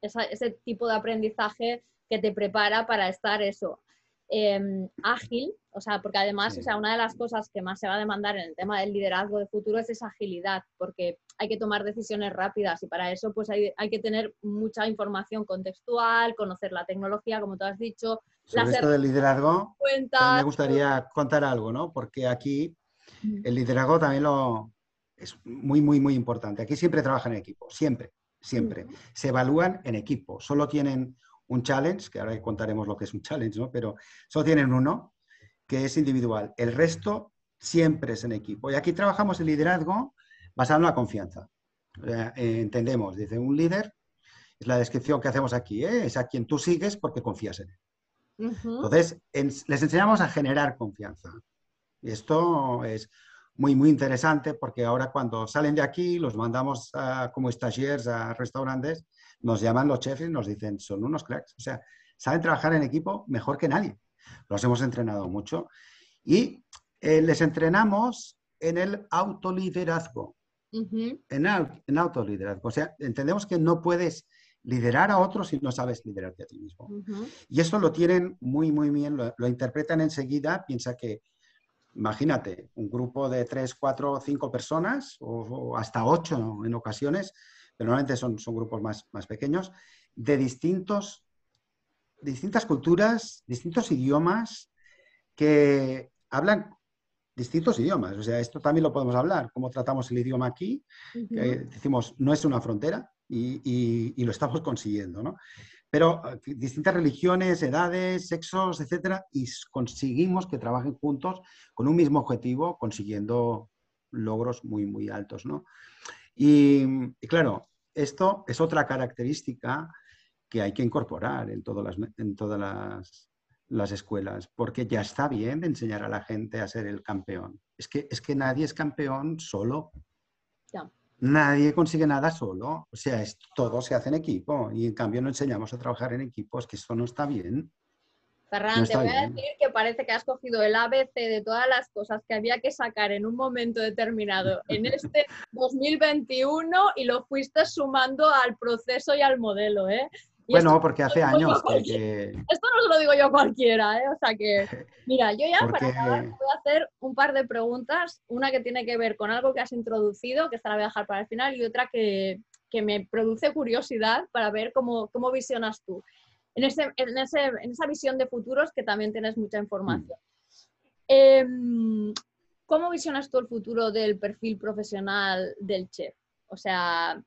ese tipo de aprendizaje que te prepara para estar eso, em, ágil, o sea, porque además, o sea, una de las cosas que más se va a demandar en el tema del liderazgo de futuro es esa agilidad, porque hay que tomar decisiones rápidas y para eso pues hay, hay que tener mucha información contextual, conocer la tecnología, como tú has dicho, sobre esto del liderazgo, me gustaría contar algo, ¿no? Porque aquí el liderazgo también lo es muy, muy, muy importante. Aquí siempre trabajan en equipo, siempre, siempre. Se evalúan en equipo. Solo tienen un challenge, que ahora contaremos lo que es un challenge, ¿no? Pero solo tienen uno, que es individual. El resto siempre es en equipo. Y aquí trabajamos el liderazgo basado en la confianza. entendemos, dice un líder es la descripción que hacemos aquí, ¿eh? es a quien tú sigues porque confías en él. Entonces, les enseñamos a generar confianza. Y esto es muy, muy interesante porque ahora cuando salen de aquí, los mandamos como stagiaires a restaurantes, nos llaman los chefs y nos dicen, son unos cracks. O sea, saben trabajar en equipo mejor que nadie. Los hemos entrenado mucho. Y eh, les entrenamos en el autoliderazgo. en, en autoliderazgo. O sea, entendemos que no puedes liderar a otros si no sabes liderarte a ti mismo. Y esto lo tienen muy, muy bien, lo, interpretan enseguida, piensa que, imagínate, un grupo de tres, cuatro, cinco personas o, hasta ocho en ocasiones, pero normalmente son, son grupos más, más pequeños, de distintos, distintas culturas, distintos idiomas que hablan distintos idiomas. O sea, esto también lo podemos hablar, cómo tratamos el idioma aquí. decimos, no es una frontera, y, lo estamos consiguiendo, ¿no? Pero eh, distintas religiones, edades, sexos, etcétera, y conseguimos que trabajen juntos con un mismo objetivo, consiguiendo logros muy, muy altos, ¿no? Y, claro, esto es otra característica que hay que incorporar en todas las, en todas las, las escuelas, porque ya está bien de enseñar a la gente a ser el campeón. Es que, es que nadie es campeón solo. Nadie consigue nada solo, o sea, es, todo se hace en equipo y en cambio no enseñamos a trabajar en equipo, es que esto no está bien. Ferran, te voy a decir que parece que has cogido el ABC de todas las cosas que había que sacar en un momento determinado en este 2021 y lo fuiste sumando al proceso y al modelo, ¿eh? Bueno, porque hace años que, Esto no se lo digo yo a cualquiera, ¿eh? O sea que, mira, yo ya para acabar voy a hacer un par de preguntas. Una que tiene que ver con algo que has introducido, que esta la voy a dejar para el final, y otra que, que me produce curiosidad para ver cómo, cómo visionas tú. En, ese, en, ese, en, esa visión de futuros que también tienes mucha información. Em, ¿Cómo visionas tú el futuro del perfil profesional del chef? O sea,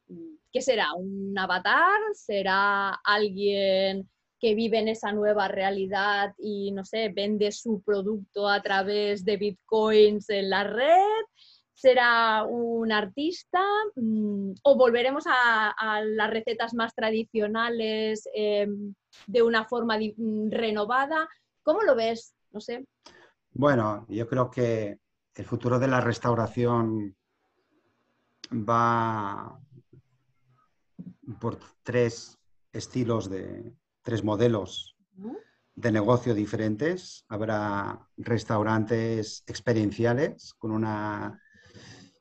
¿qué será? ¿Un avatar? ¿Será alguien que vive en esa nueva realidad y, no sé, vende su producto a través de bitcoins en la red? ¿Será un artista? Mm, ¿O volveremos a, las recetas más tradicionales em, de una forma mm, renovada? ¿Cómo lo ves? No sé. Bueno, yo creo que el futuro de la restauración va por tres estilos de, tres modelos de negocio diferentes. Habrá restaurantes experienciales con una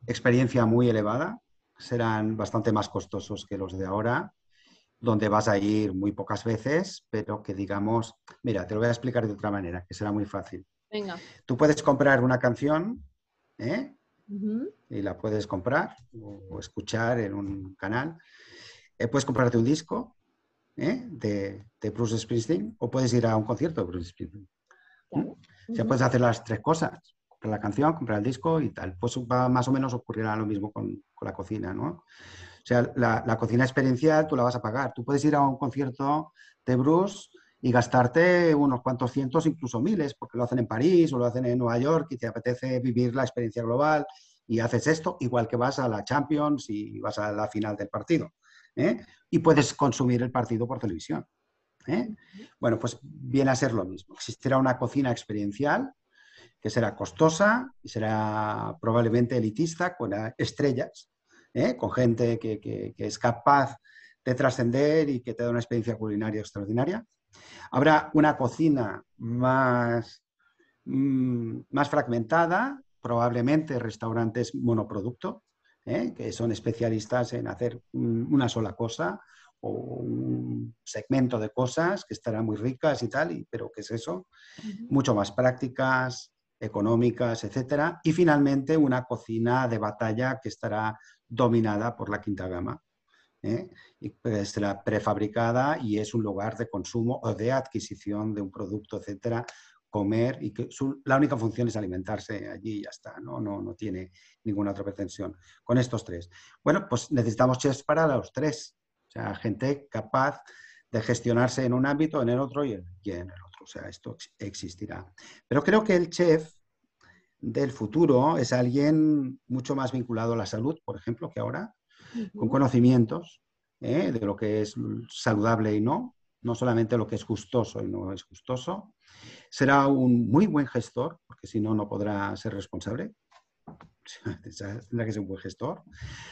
experiencia muy elevada. Serán bastante más costosos que los de ahora, donde vas a ir muy pocas veces, pero que digamos, mira, te lo voy a explicar de otra manera, que será muy fácil. Venga. Tú puedes comprar una canción ¿eh? Y la puedes comprar o, escuchar en un canal. Eh, puedes comprarte un disco ¿eh? de, de, Bruce Springsteen o puedes ir a un concierto de Bruce Springsteen. O sea, puedes hacer las tres cosas. Comprar la canción, comprar el disco y tal. Pues va, más o menos ocurrirá lo mismo con, con la cocina, ¿no? O sea, la, la, cocina experiencial tú la vas a pagar. Tú puedes ir a un concierto de Bruce y gastarte unos cuantos cientos, incluso miles, porque lo hacen en París o lo hacen en Nueva York y te apetece vivir la experiencia global y haces esto, igual que vas a la Champions y vas a la final del partido. ¿eh? Y puedes consumir el partido por televisión. ¿eh? Bueno, pues viene a ser lo mismo. Existirá una cocina experiencial que será costosa y será probablemente elitista, con estrellas, ¿eh? con gente que, que es capaz de trascender y que te da una experiencia culinaria extraordinaria. Habrá una cocina más, mm, más fragmentada, probablemente restaurantes monoproducto, ¿eh? que son especialistas en hacer una sola cosa o un segmento de cosas que estarán muy ricas y tal, pero ¿qué es eso? Mucho más prácticas, económicas, etcétera. Y finalmente una cocina de batalla que estará dominada por la quinta gama. ¿Eh? y pues, será prefabricada y es un lugar de consumo o de adquisición de un producto, etcétera, comer y que la única función es alimentarse allí y ya está, ¿no? No, no tiene ninguna otra pretensión. Con estos tres. Bueno, pues necesitamos chefs para los tres, o sea, gente capaz de gestionarse en un ámbito, en el otro y en, el otro. O sea, esto existirá. Pero creo que el chef del futuro es alguien mucho más vinculado a la salud, por ejemplo, que ahora, con conocimientos, ¿eh? de lo que es saludable y no, no solamente lo que es justoso y no es justoso. Será un muy buen gestor, porque si no, no podrá ser responsable. Tendrá que ser un buen gestor.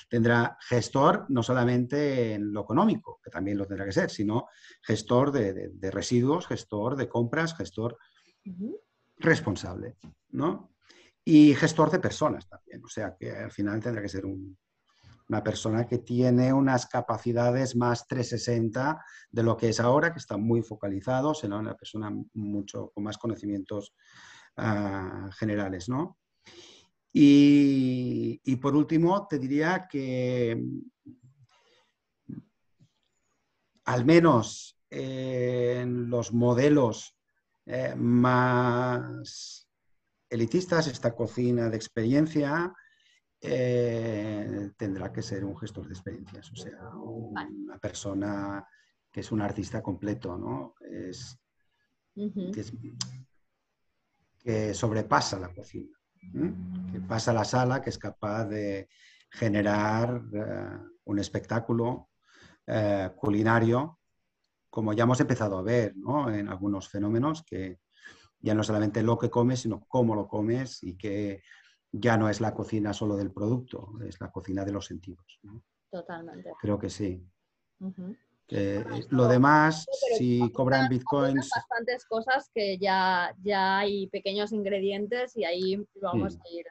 Tendrá gestor no solamente en lo económico, que también lo tendrá que ser, sino gestor de, residuos, gestor de compras, gestor responsable, ¿no? Y gestor de personas también. O sea que al final tendrá que ser un, una persona que tiene unas capacidades más 360 de lo que es ahora, que está muy focalizado, será una persona mucho con más conocimientos ah, generales, ¿no? Y, por último, te diría que al menos en los modelos eh, más elitistas, esta cocina de experiencia, eh, tendrá que ser un gestor de experiencias, o sea, una persona que es un artista completo, ¿no? Es, que, sobrepasa la cocina, que pasa la sala, que es capaz de generar eh, un espectáculo eh, culinario, como ya hemos empezado a ver ¿no? en algunos fenómenos, que ya no solamente lo que comes, sino cómo lo comes y que ya no es la cocina solo del producto, es la cocina de los sentidos. Totalmente. Creo que sí. lo demás, si cobran bitcoins. bastantes cosas que ya, ya hay pequeños ingredientes y ahí vamos a ir.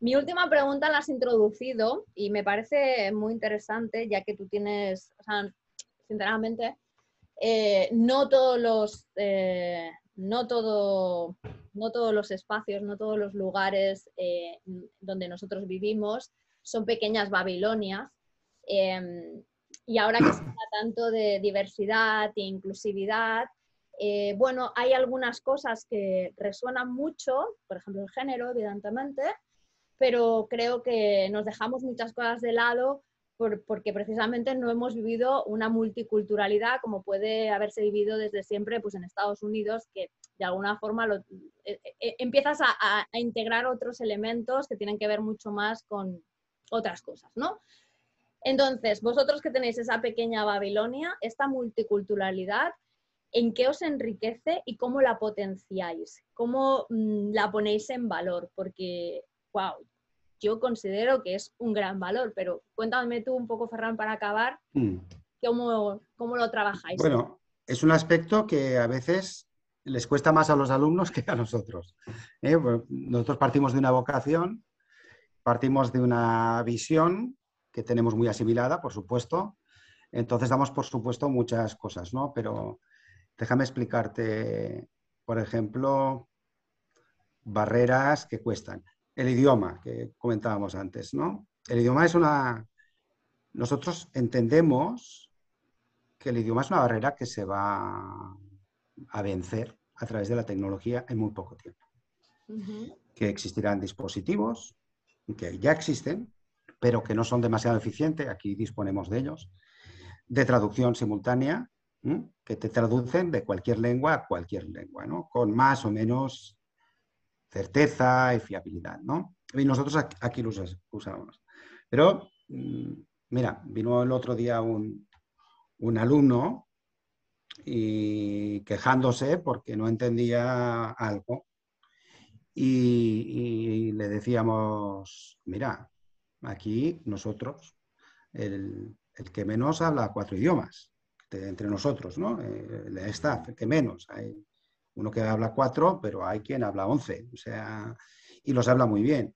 Mi última pregunta la has introducido y me parece muy interesante, ya que tú tienes, o sea, sinceramente, eh, no todos los, eh, no, todo, no todos los espacios, no todos los lugares eh, donde nosotros vivimos son pequeñas Babilonias. Em, y ahora que se habla tanto de diversidad e inclusividad, eh, bueno, hay algunas cosas que resuenan mucho, por ejemplo el género, evidentemente, pero creo que nos dejamos muchas cosas de lado porque precisamente no hemos vivido una multiculturalidad como puede haberse vivido desde siempre pues, en Estados Unidos, que de alguna forma lo, eh, eh, empiezas a, integrar otros elementos que tienen que ver mucho más con otras cosas, ¿no? Entonces, vosotros que tenéis esa pequeña Babilonia, esta multiculturalidad, ¿en qué os enriquece y cómo la potenciáis? ¿Cómo mm, la ponéis en valor? Porque, wow, yo considero que es un gran valor, pero cuéntame tú un poco, Ferran, para acabar, mm. cómo, lo trabajáis. Bueno, es un aspecto que a veces les cuesta más a los alumnos que a nosotros. ¿eh? Nosotros partimos de una vocación, partimos de una visión que tenemos muy asimilada, por supuesto. Entonces damos, por supuesto, muchas cosas, ¿no? Pero déjame explicarte, por ejemplo, barreras que cuestan el idioma que comentábamos antes, ¿no? El idioma es una... Nosotros entendemos que el idioma es una barrera que se va a vencer a través de la tecnología en muy poco tiempo. Que existirán dispositivos que ya existen, pero que no son demasiado eficientes, aquí disponemos de ellos, de traducción simultánea, que te traducen de cualquier lengua a cualquier lengua, ¿no? con más o menos certeza y fiabilidad, ¿no? Y nosotros aquí lo usamos. Pero, mm, mira, vino el otro día un, alumno y quejándose porque no entendía algo. Y, le decíamos, mira, aquí nosotros, el, que menos habla cuatro idiomas, entre nosotros, ¿no? El staff, el que menos. Hay uno que habla cuatro, pero hay quien habla once, o sea, y los habla muy bien.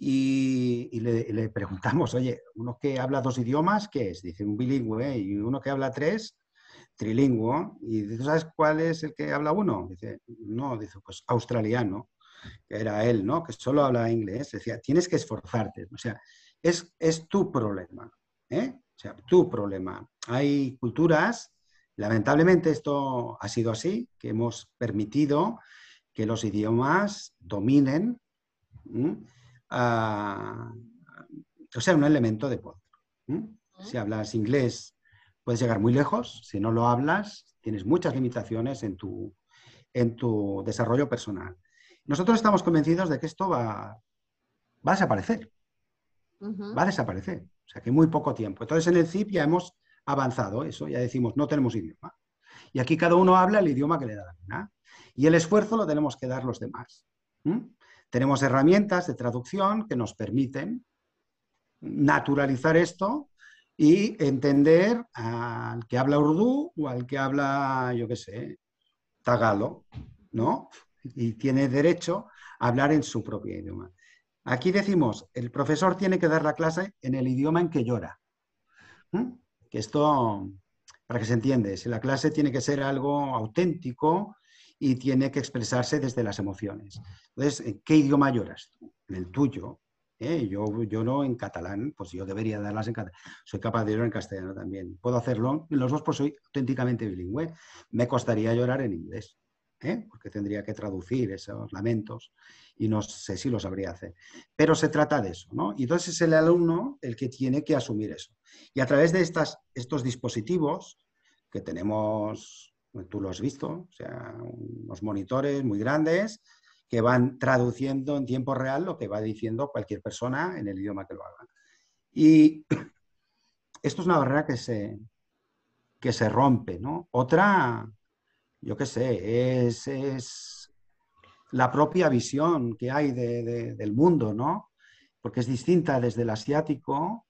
Y, le, preguntamos, oye, uno que habla dos idiomas, ¿qué es? Dice un bilingüe, y uno que habla tres, trilingüe. Y dice, ¿sabes cuál es el que habla uno? Dice, no, dice, pues australiano, que era él, ¿no? Que solo habla inglés. Decía, tienes que esforzarte. O sea, es, es tu problema, ¿eh? O sea, tu problema. Hay culturas Lamentablemente esto ha sido así, que hemos permitido que los idiomas dominen, o sea, un elemento de poder. Si hablas inglés, puedes llegar muy lejos. Si no lo hablas, tienes muchas limitaciones en tu, en tu desarrollo personal. Nosotros estamos convencidos de que esto va, va a desaparecer. Va a desaparecer. O sea que muy poco tiempo. Entonces en el CIP ya hemos avanzado eso, ya decimos, no tenemos idioma. Y aquí cada uno habla el idioma que le da la gana. Y el esfuerzo lo tenemos que dar los demás. Tenemos herramientas de traducción que nos permiten naturalizar esto y entender al que habla urdu o al que habla, yo qué sé, tagalo, ¿no? Y tiene derecho a hablar en su propio idioma. Aquí decimos, el profesor tiene que dar la clase en el idioma en que llora. Que esto, para que se entiende, si la clase tiene que ser algo auténtico y tiene que expresarse desde las emociones. Entonces, ¿en qué idioma lloras? En el tuyo. ¿eh? Yo, yo no en catalán, pues yo debería darlas en catalán. Soy capaz de llorar en castellano también. Puedo hacerlo en los dos, pues soy auténticamente bilingüe. Me costaría llorar en inglés. ¿eh? porque tendría que traducir esos lamentos y no sé si lo sabría hacer. Pero se trata de eso, ¿no? Y entonces es el alumno el que tiene que asumir eso. Y a través de estas, estos dispositivos que tenemos, tú lo has visto, o sea, unos monitores muy grandes que van traduciendo en tiempo real lo que va diciendo cualquier persona en el idioma que lo haga. Y esto es una barrera que se, que se rompe, ¿no? Otra yo qué sé, es, la propia visión que hay del mundo, ¿no? Porque es distinta desde el asiático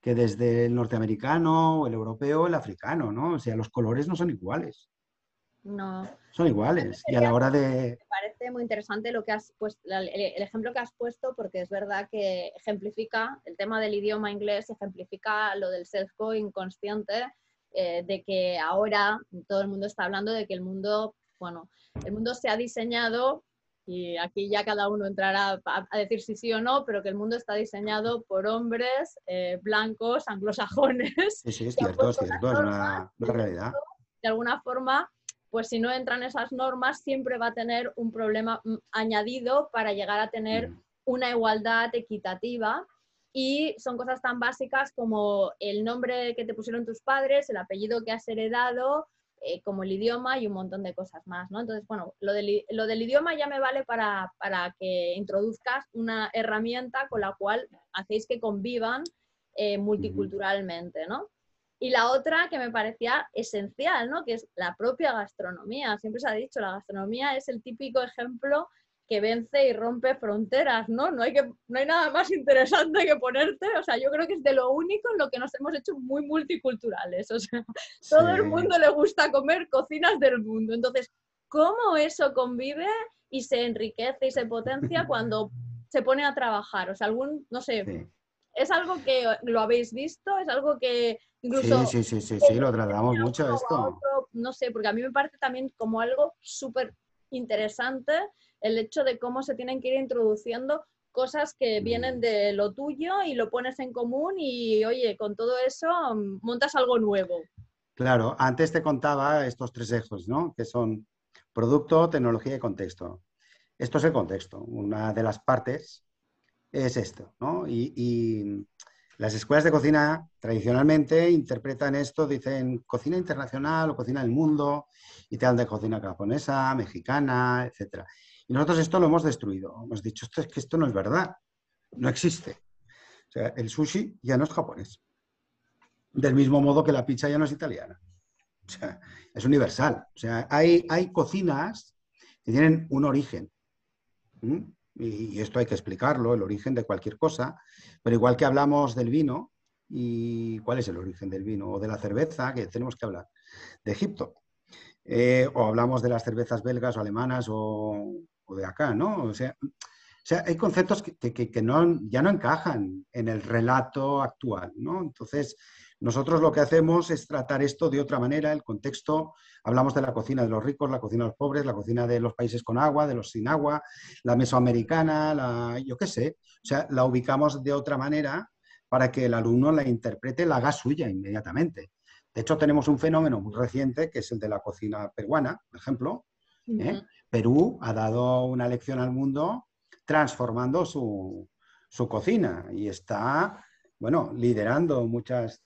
que desde el norteamericano, el europeo, el africano, ¿no? O sea, los colores no son iguales. No. Son iguales. Y a la hora de... Me parece muy interesante lo que has puesto, el, ejemplo que has puesto, porque es verdad que ejemplifica el tema del idioma inglés, ejemplifica lo del self-go inconsciente eh, de que ahora todo el mundo está hablando de que el mundo, bueno, el mundo se ha diseñado, y aquí ya cada uno entrará a, decir si sí o no, pero que el mundo está diseñado por hombres eh, blancos, anglosajones. Sí, sí, es cierto, es cierto, es una, realidad. De alguna forma, pues si no entran esas normas, siempre va a tener un problema mm, añadido para llegar a tener mm. una igualdad equitativa y son cosas tan básicas como el nombre que te pusieron tus padres, el apellido que has heredado, eh, como el idioma y un montón de cosas más, ¿no? Entonces, bueno, lo del, lo del idioma ya me vale para, para, que introduzcas una herramienta con la cual hacéis que convivan eh, multiculturalmente, ¿no? Y la otra que me parecía esencial, ¿no? Que es la propia gastronomía. Siempre se ha dicho, la gastronomía es el típico ejemplo que vence y rompe fronteras, ¿no? No hay, que, no hay nada más interesante que ponerte, o sea, yo creo que es de lo único en lo que nos hemos hecho muy multiculturales, o sea, todo el mundo le gusta comer cocinas del mundo, entonces, ¿cómo eso convive y se enriquece y se potencia cuando se pone a trabajar? O sea, algún, no sé, ¿es algo que lo habéis visto? ¿Es algo que incluso... Sí, sí, sí, sí, lo tratamos mucho esto. no sé, porque a mí me parece también como algo súper interesante el hecho de cómo se tienen que ir introduciendo cosas que vienen de lo tuyo y lo pones en común y, oye, con todo eso mm, montas algo nuevo. Claro, antes te contaba estos tres ejes, ¿no? Que son producto, tecnología y contexto. Esto es el contexto. Una de las partes es esto, ¿no? Y, y las escuelas de cocina tradicionalmente interpretan esto, dicen cocina internacional o cocina del mundo, y te hablan de cocina japonesa, mexicana, etcétera. Y nosotros esto lo hemos destruido. Hemos dicho, esto es que esto no es verdad. No existe. O sea, el sushi ya no es japonés. Del mismo modo que la pizza ya no es italiana. O sea, es universal. O sea, hay, hay cocinas que tienen un origen. Y, esto hay que explicarlo, el origen de cualquier cosa. Pero igual que hablamos del vino, ¿y cuál es el origen del vino? O de la cerveza, que tenemos que hablar de Egipto. Eh, o hablamos de las cervezas belgas o alemanas o, de acá, ¿no? O sea, hay conceptos que, no, ya no encajan en el relato actual, ¿no? Entonces, nosotros lo que hacemos es tratar esto de otra manera, el contexto, hablamos de la cocina de los ricos, la cocina de los pobres, la cocina de los países con agua, de los sin agua, la mesoamericana, la, yo qué sé, o sea, la ubicamos de otra manera para que el alumno la interprete, la haga suya inmediatamente. De hecho, tenemos un fenómeno muy reciente que es el de la cocina peruana, por ejemplo, ¿eh? Perú ha dado una lección al mundo transformando su, cocina y está, bueno, liderando muchas,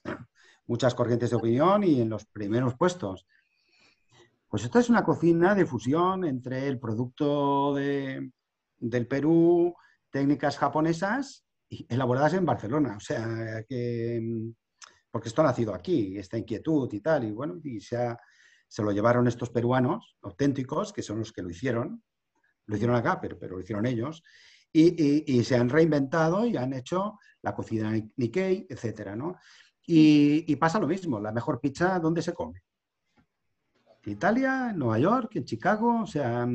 muchas corrientes de opinión y en los primeros puestos. Pues esta es una cocina de fusión entre el producto del Perú, técnicas japonesas elaboradas en Barcelona. O sea, que, porque esto ha nacido aquí, esta inquietud y tal, y bueno, y se, se lo llevaron estos peruanos auténticos, que son los que lo hicieron, lo hicieron acá, pero, pero lo hicieron ellos, y, se han reinventado y han hecho la cocina Nikkei, etcétera, ¿no? Y, pasa lo mismo, la mejor pizza, ¿dónde se come? En Italia, en Nueva York, en Chicago, o sea,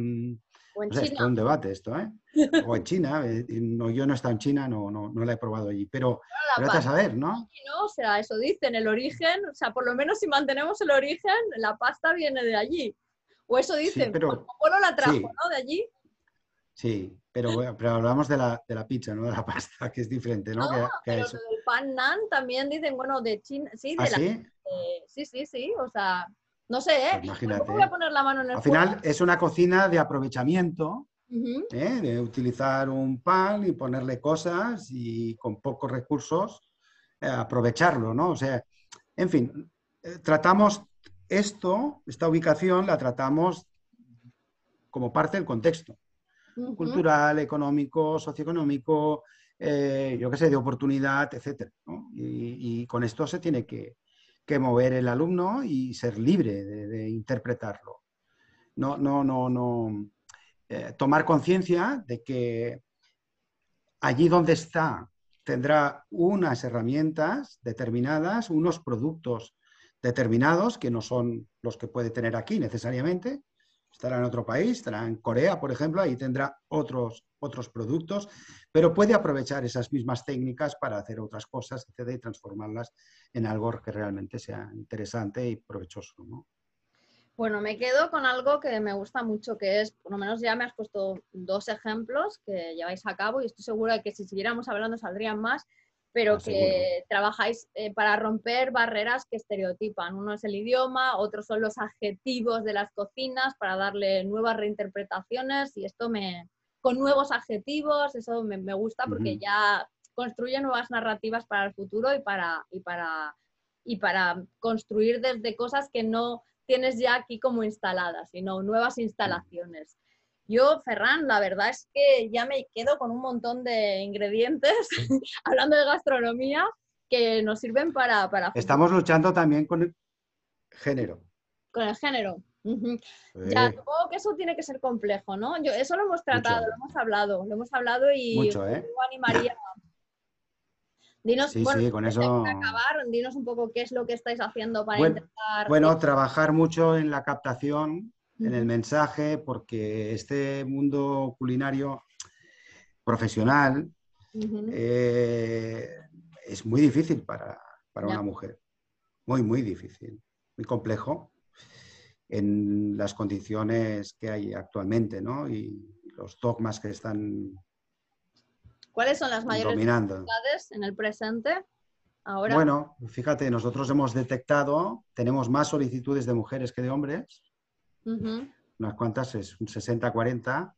o, sea, es un debate esto, ¿eh? O en China, eh, no, yo no he estado en China, no, no, no la he probado allí, pero trata a saber, ¿no? ¿no? O sea, eso dicen, el origen, o sea, por lo menos si mantenemos el origen, la pasta viene de allí. O eso dicen, pero, Polo la trajo, ¿no? De allí. Sí, pero, pero hablamos de la, de la, pizza, no de la pasta, que es diferente, ¿no? no pero del pan nan también dicen, bueno, de China, sí, de ¿Ah, la, sí? sí, sí, sí, o sea, no sé, ¿eh? Pues imagínate. voy a poner la mano en el Al final es una cocina de aprovechamiento, ¿eh? de utilizar un pan y ponerle cosas y con pocos recursos eh, aprovecharlo, ¿no? O sea, en fin, eh, tratamos esto, esta ubicación la tratamos como parte del contexto cultural, económico, socioeconómico, yo qué sé, de oportunidad, etc. y, con esto se tiene que, que mover el alumno y ser libre de, interpretarlo. No, no, no, no. Eh, tomar conciencia de que allí donde está tendrá unas herramientas determinadas, unos productos determinados que no son los que puede tener aquí necesariamente. Estará en otro país, estará en Corea, por ejemplo, ahí tendrá otros, otros productos, pero puede aprovechar esas mismas técnicas para hacer otras cosas, etc., y transformarlas en algo que realmente sea interesante y provechoso. Bueno, me quedo con algo que me gusta mucho, que es, por lo menos ya me has puesto dos ejemplos que lleváis a cabo y estoy segura de que si siguiéramos hablando saldrían más, pero ah, que trabajáis eh, para romper barreras que estereotipan. Uno es el idioma, otros son los adjetivos de las cocinas para darle nuevas reinterpretaciones y esto me, con nuevos adjetivos, eso me, gusta porque ya construye nuevas narrativas para el futuro y para, y para, y para construir desde cosas que no tienes ya aquí como instaladas, sino nuevas instalaciones. Yo, Ferran, la verdad es que ya me quedo con un montón de ingredientes, hablando de gastronomía, que nos sirven para... para Estamos luchando también con el género. Con el género. Ya, supongo que eso tiene que ser complejo, ¿no? Yo, eso lo hemos tratado, lo hemos hablado, lo hemos hablado y Mucho, ¿eh? yo animaría. Dinos, con eso... acabar, dinos un poco qué es lo que estáis haciendo para bueno, intentar. Bueno, trabajar mucho en la captación, en el mensaje, porque este mundo culinario profesional eh, es muy difícil para, para una mujer. Muy, muy difícil. Muy complejo en las condiciones que hay actualmente, ¿no? Y los dogmas que están ¿Cuáles son las mayores dificultades en el presente? Ahora. Bueno, fíjate, nosotros hemos detectado, tenemos más solicitudes de mujeres que de hombres, unas cuantas, es un 60-40,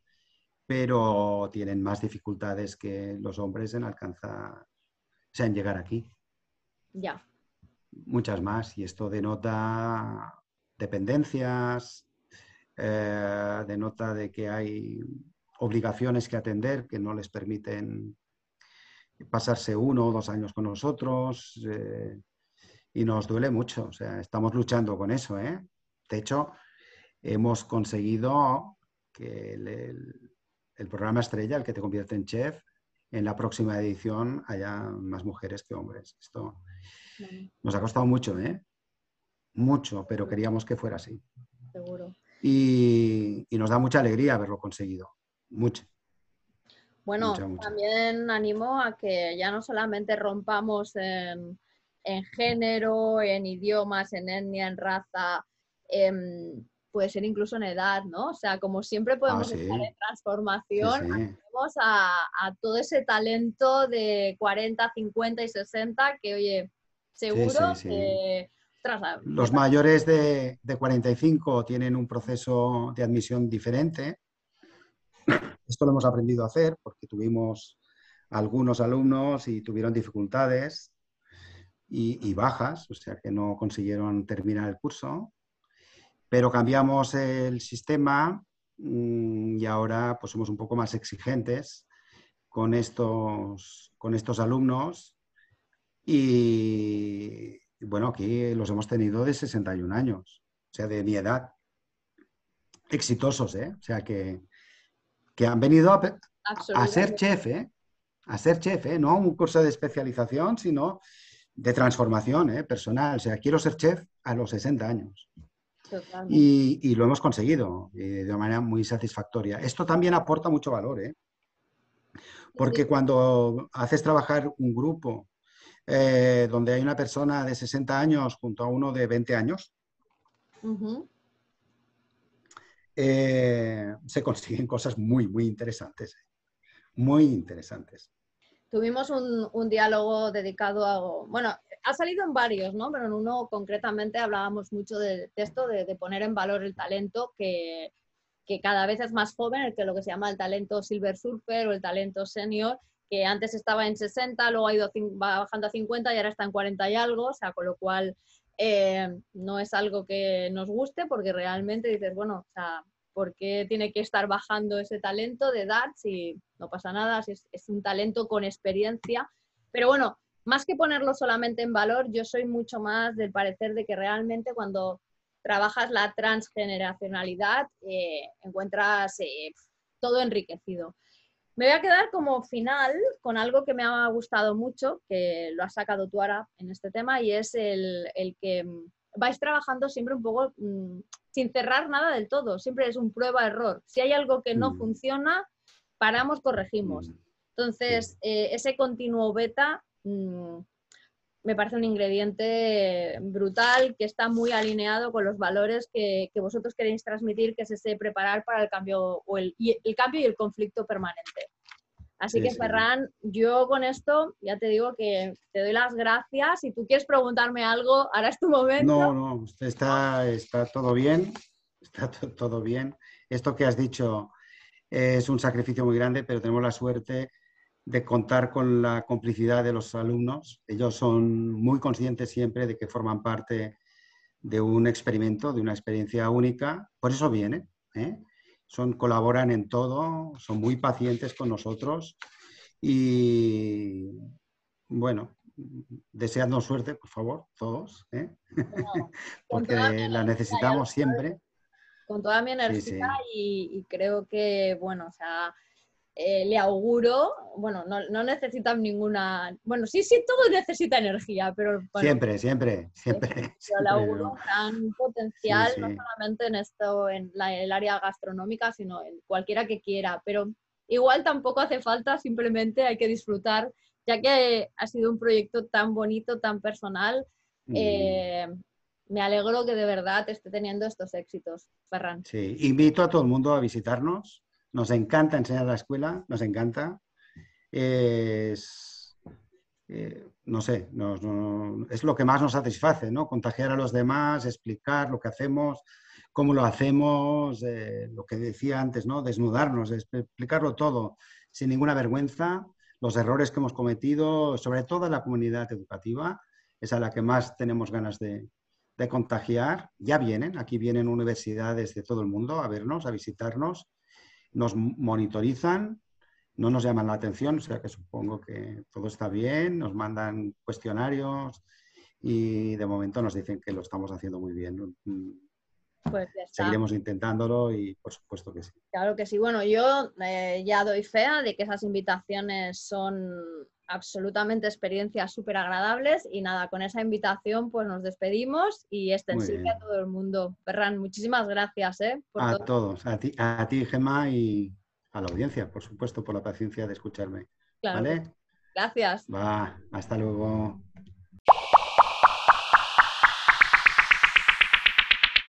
pero tienen más dificultades que los hombres en alcanzar, o sea, en llegar aquí. Ya. Muchas más, y esto denota dependencias, eh, denota de que hay obligaciones que atender que no les permiten pasarse uno o dos años con nosotros eh, y nos duele mucho. O sea, estamos luchando con eso. ¿eh? De hecho, hemos conseguido que el, el, programa estrella, el que te convierte en chef, en la próxima edición haya más mujeres que hombres. Esto nos ha costado mucho, ¿eh? mucho, pero queríamos que fuera así. Seguro. Y, nos da mucha alegría haberlo conseguido, mucho. Bueno, también animo a que ya no solamente rompamos en, género, en idiomas, en etnia, en raza, puede ser incluso en edad, ¿no? O sea, como siempre podemos ah, estar en transformación, tenemos a, a, todo ese talento de 40, 50 y 60 que, oye, seguro que los mayores de, 45 tienen un proceso de admisión diferente. Esto lo hemos aprendido a hacer porque tuvimos algunos alumnos y tuvieron dificultades y, bajas, o sea que no consiguieron terminar el curso. Pero cambiamos el sistema mm, y ahora pues somos un poco más exigentes con estos, con estos alumnos y, bueno, aquí los hemos tenido de 61 años, o sea, de mi edad. Exitosos, ¿eh? O sea, que, que han venido a, ser chef, ¿eh? A ser chef, ¿eh? No un curso de especialización, sino de transformación ¿eh? personal. O sea, quiero ser chef a los 60 años. Y, y, lo hemos conseguido de manera muy satisfactoria. Esto también aporta mucho valor, ¿eh? Porque cuando haces trabajar un grupo eh, donde hay una persona de 60 años junto a uno de 20 años, eh, se consiguen cosas muy, muy interesantes. Muy interesantes. Tuvimos un, diálogo dedicado a, bueno, ha salido en varios, ¿no? Pero en uno concretamente hablábamos mucho de, esto, de, poner en valor el talento que, que, cada vez es más joven, el que lo que se llama el talento silver surfer o el talento senior, que antes estaba en 60, luego ha ido va bajando a 50 y ahora está en 40 y algo, o sea, con lo cual eh, no es algo que nos guste porque realmente dices, bueno, o sea, ¿por qué tiene que estar bajando ese talento de edad si no pasa nada, si es, es un talento con experiencia? Pero bueno, más que ponerlo solamente en valor, yo soy mucho más del parecer de que realmente cuando trabajas la transgeneracionalidad eh, encuentras eh, todo enriquecido. Me voy a quedar como final con algo que me ha gustado mucho, que lo has sacado tú ahora en este tema, y es el, que vais trabajando siempre un poco mm, sin cerrar nada del todo, siempre es un prueba-error. Si hay algo que no mm. funciona, paramos, corregimos. Mm. Entonces, eh, ese continuo beta me parece un ingrediente brutal que está muy alineado con los valores que, vosotros queréis transmitir, que es ese preparar para el cambio, o el, el cambio y el conflicto permanente. Así que, Ferran, yo con esto ya te digo que te doy las gracias. Si tú quieres preguntarme algo, ahora es tu momento. No, no, está, está todo bien, está todo bien. Esto que has dicho es un sacrificio muy grande, pero tenemos la suerte de contar con la complicidad de los alumnos. Ellos son muy conscientes siempre de que forman parte de un experimento, de una experiencia única. Por eso vienen. ¿eh? Son, colaboran en todo, son muy pacientes con nosotros y bueno, deseadnos suerte, por favor, todos, ¿eh? porque la necesitamos siempre. Con toda mi energía Y, y, creo que, bueno, o sea, eh, le auguro, bueno, no, necesitan ninguna, bueno, sí, sí, todo necesita energía, pero... siempre, siempre, siempre. le auguro un gran potencial, no solamente en esto, en el área gastronómica, sino en cualquiera que quiera, pero igual tampoco hace falta, simplemente hay que disfrutar, ya que ha sido un proyecto tan bonito, tan personal. Mm. Eh, me alegro que de verdad esté teniendo estos éxitos, Ferran. Sí, invito a todo el mundo a visitarnos nos encanta enseñar la escuela, nos encanta. Es, eh, no sé, es lo que más nos satisface, ¿no? Contagiar a los demás, explicar lo que hacemos, cómo lo hacemos, eh, lo que decía antes, ¿no? Desnudarnos, explicarlo todo, sin ninguna vergüenza, los errores que hemos cometido, sobre todo la comunidad educativa, es a la que más tenemos ganas de, de contagiar. Ya vienen, aquí vienen universidades de todo el mundo a vernos, a visitarnos nos monitorizan, no nos llaman la atención, o sea que supongo que todo está bien, nos mandan cuestionarios y de momento nos dicen que lo estamos haciendo muy bien. Pues Seguiremos intentándolo y por supuesto que sí. Claro que sí. Bueno, yo eh, ya doy fea de que esas invitaciones son absolutamente experiencias súper agradables y nada, con esa invitación pues nos despedimos y extensible a todo el mundo. Ferran, muchísimas gracias. ¿eh? a todos, a ti, a ti, Gemma, y a la audiencia, por supuesto, por la paciencia de escucharme. ¿Vale? Gracias. Va, hasta luego.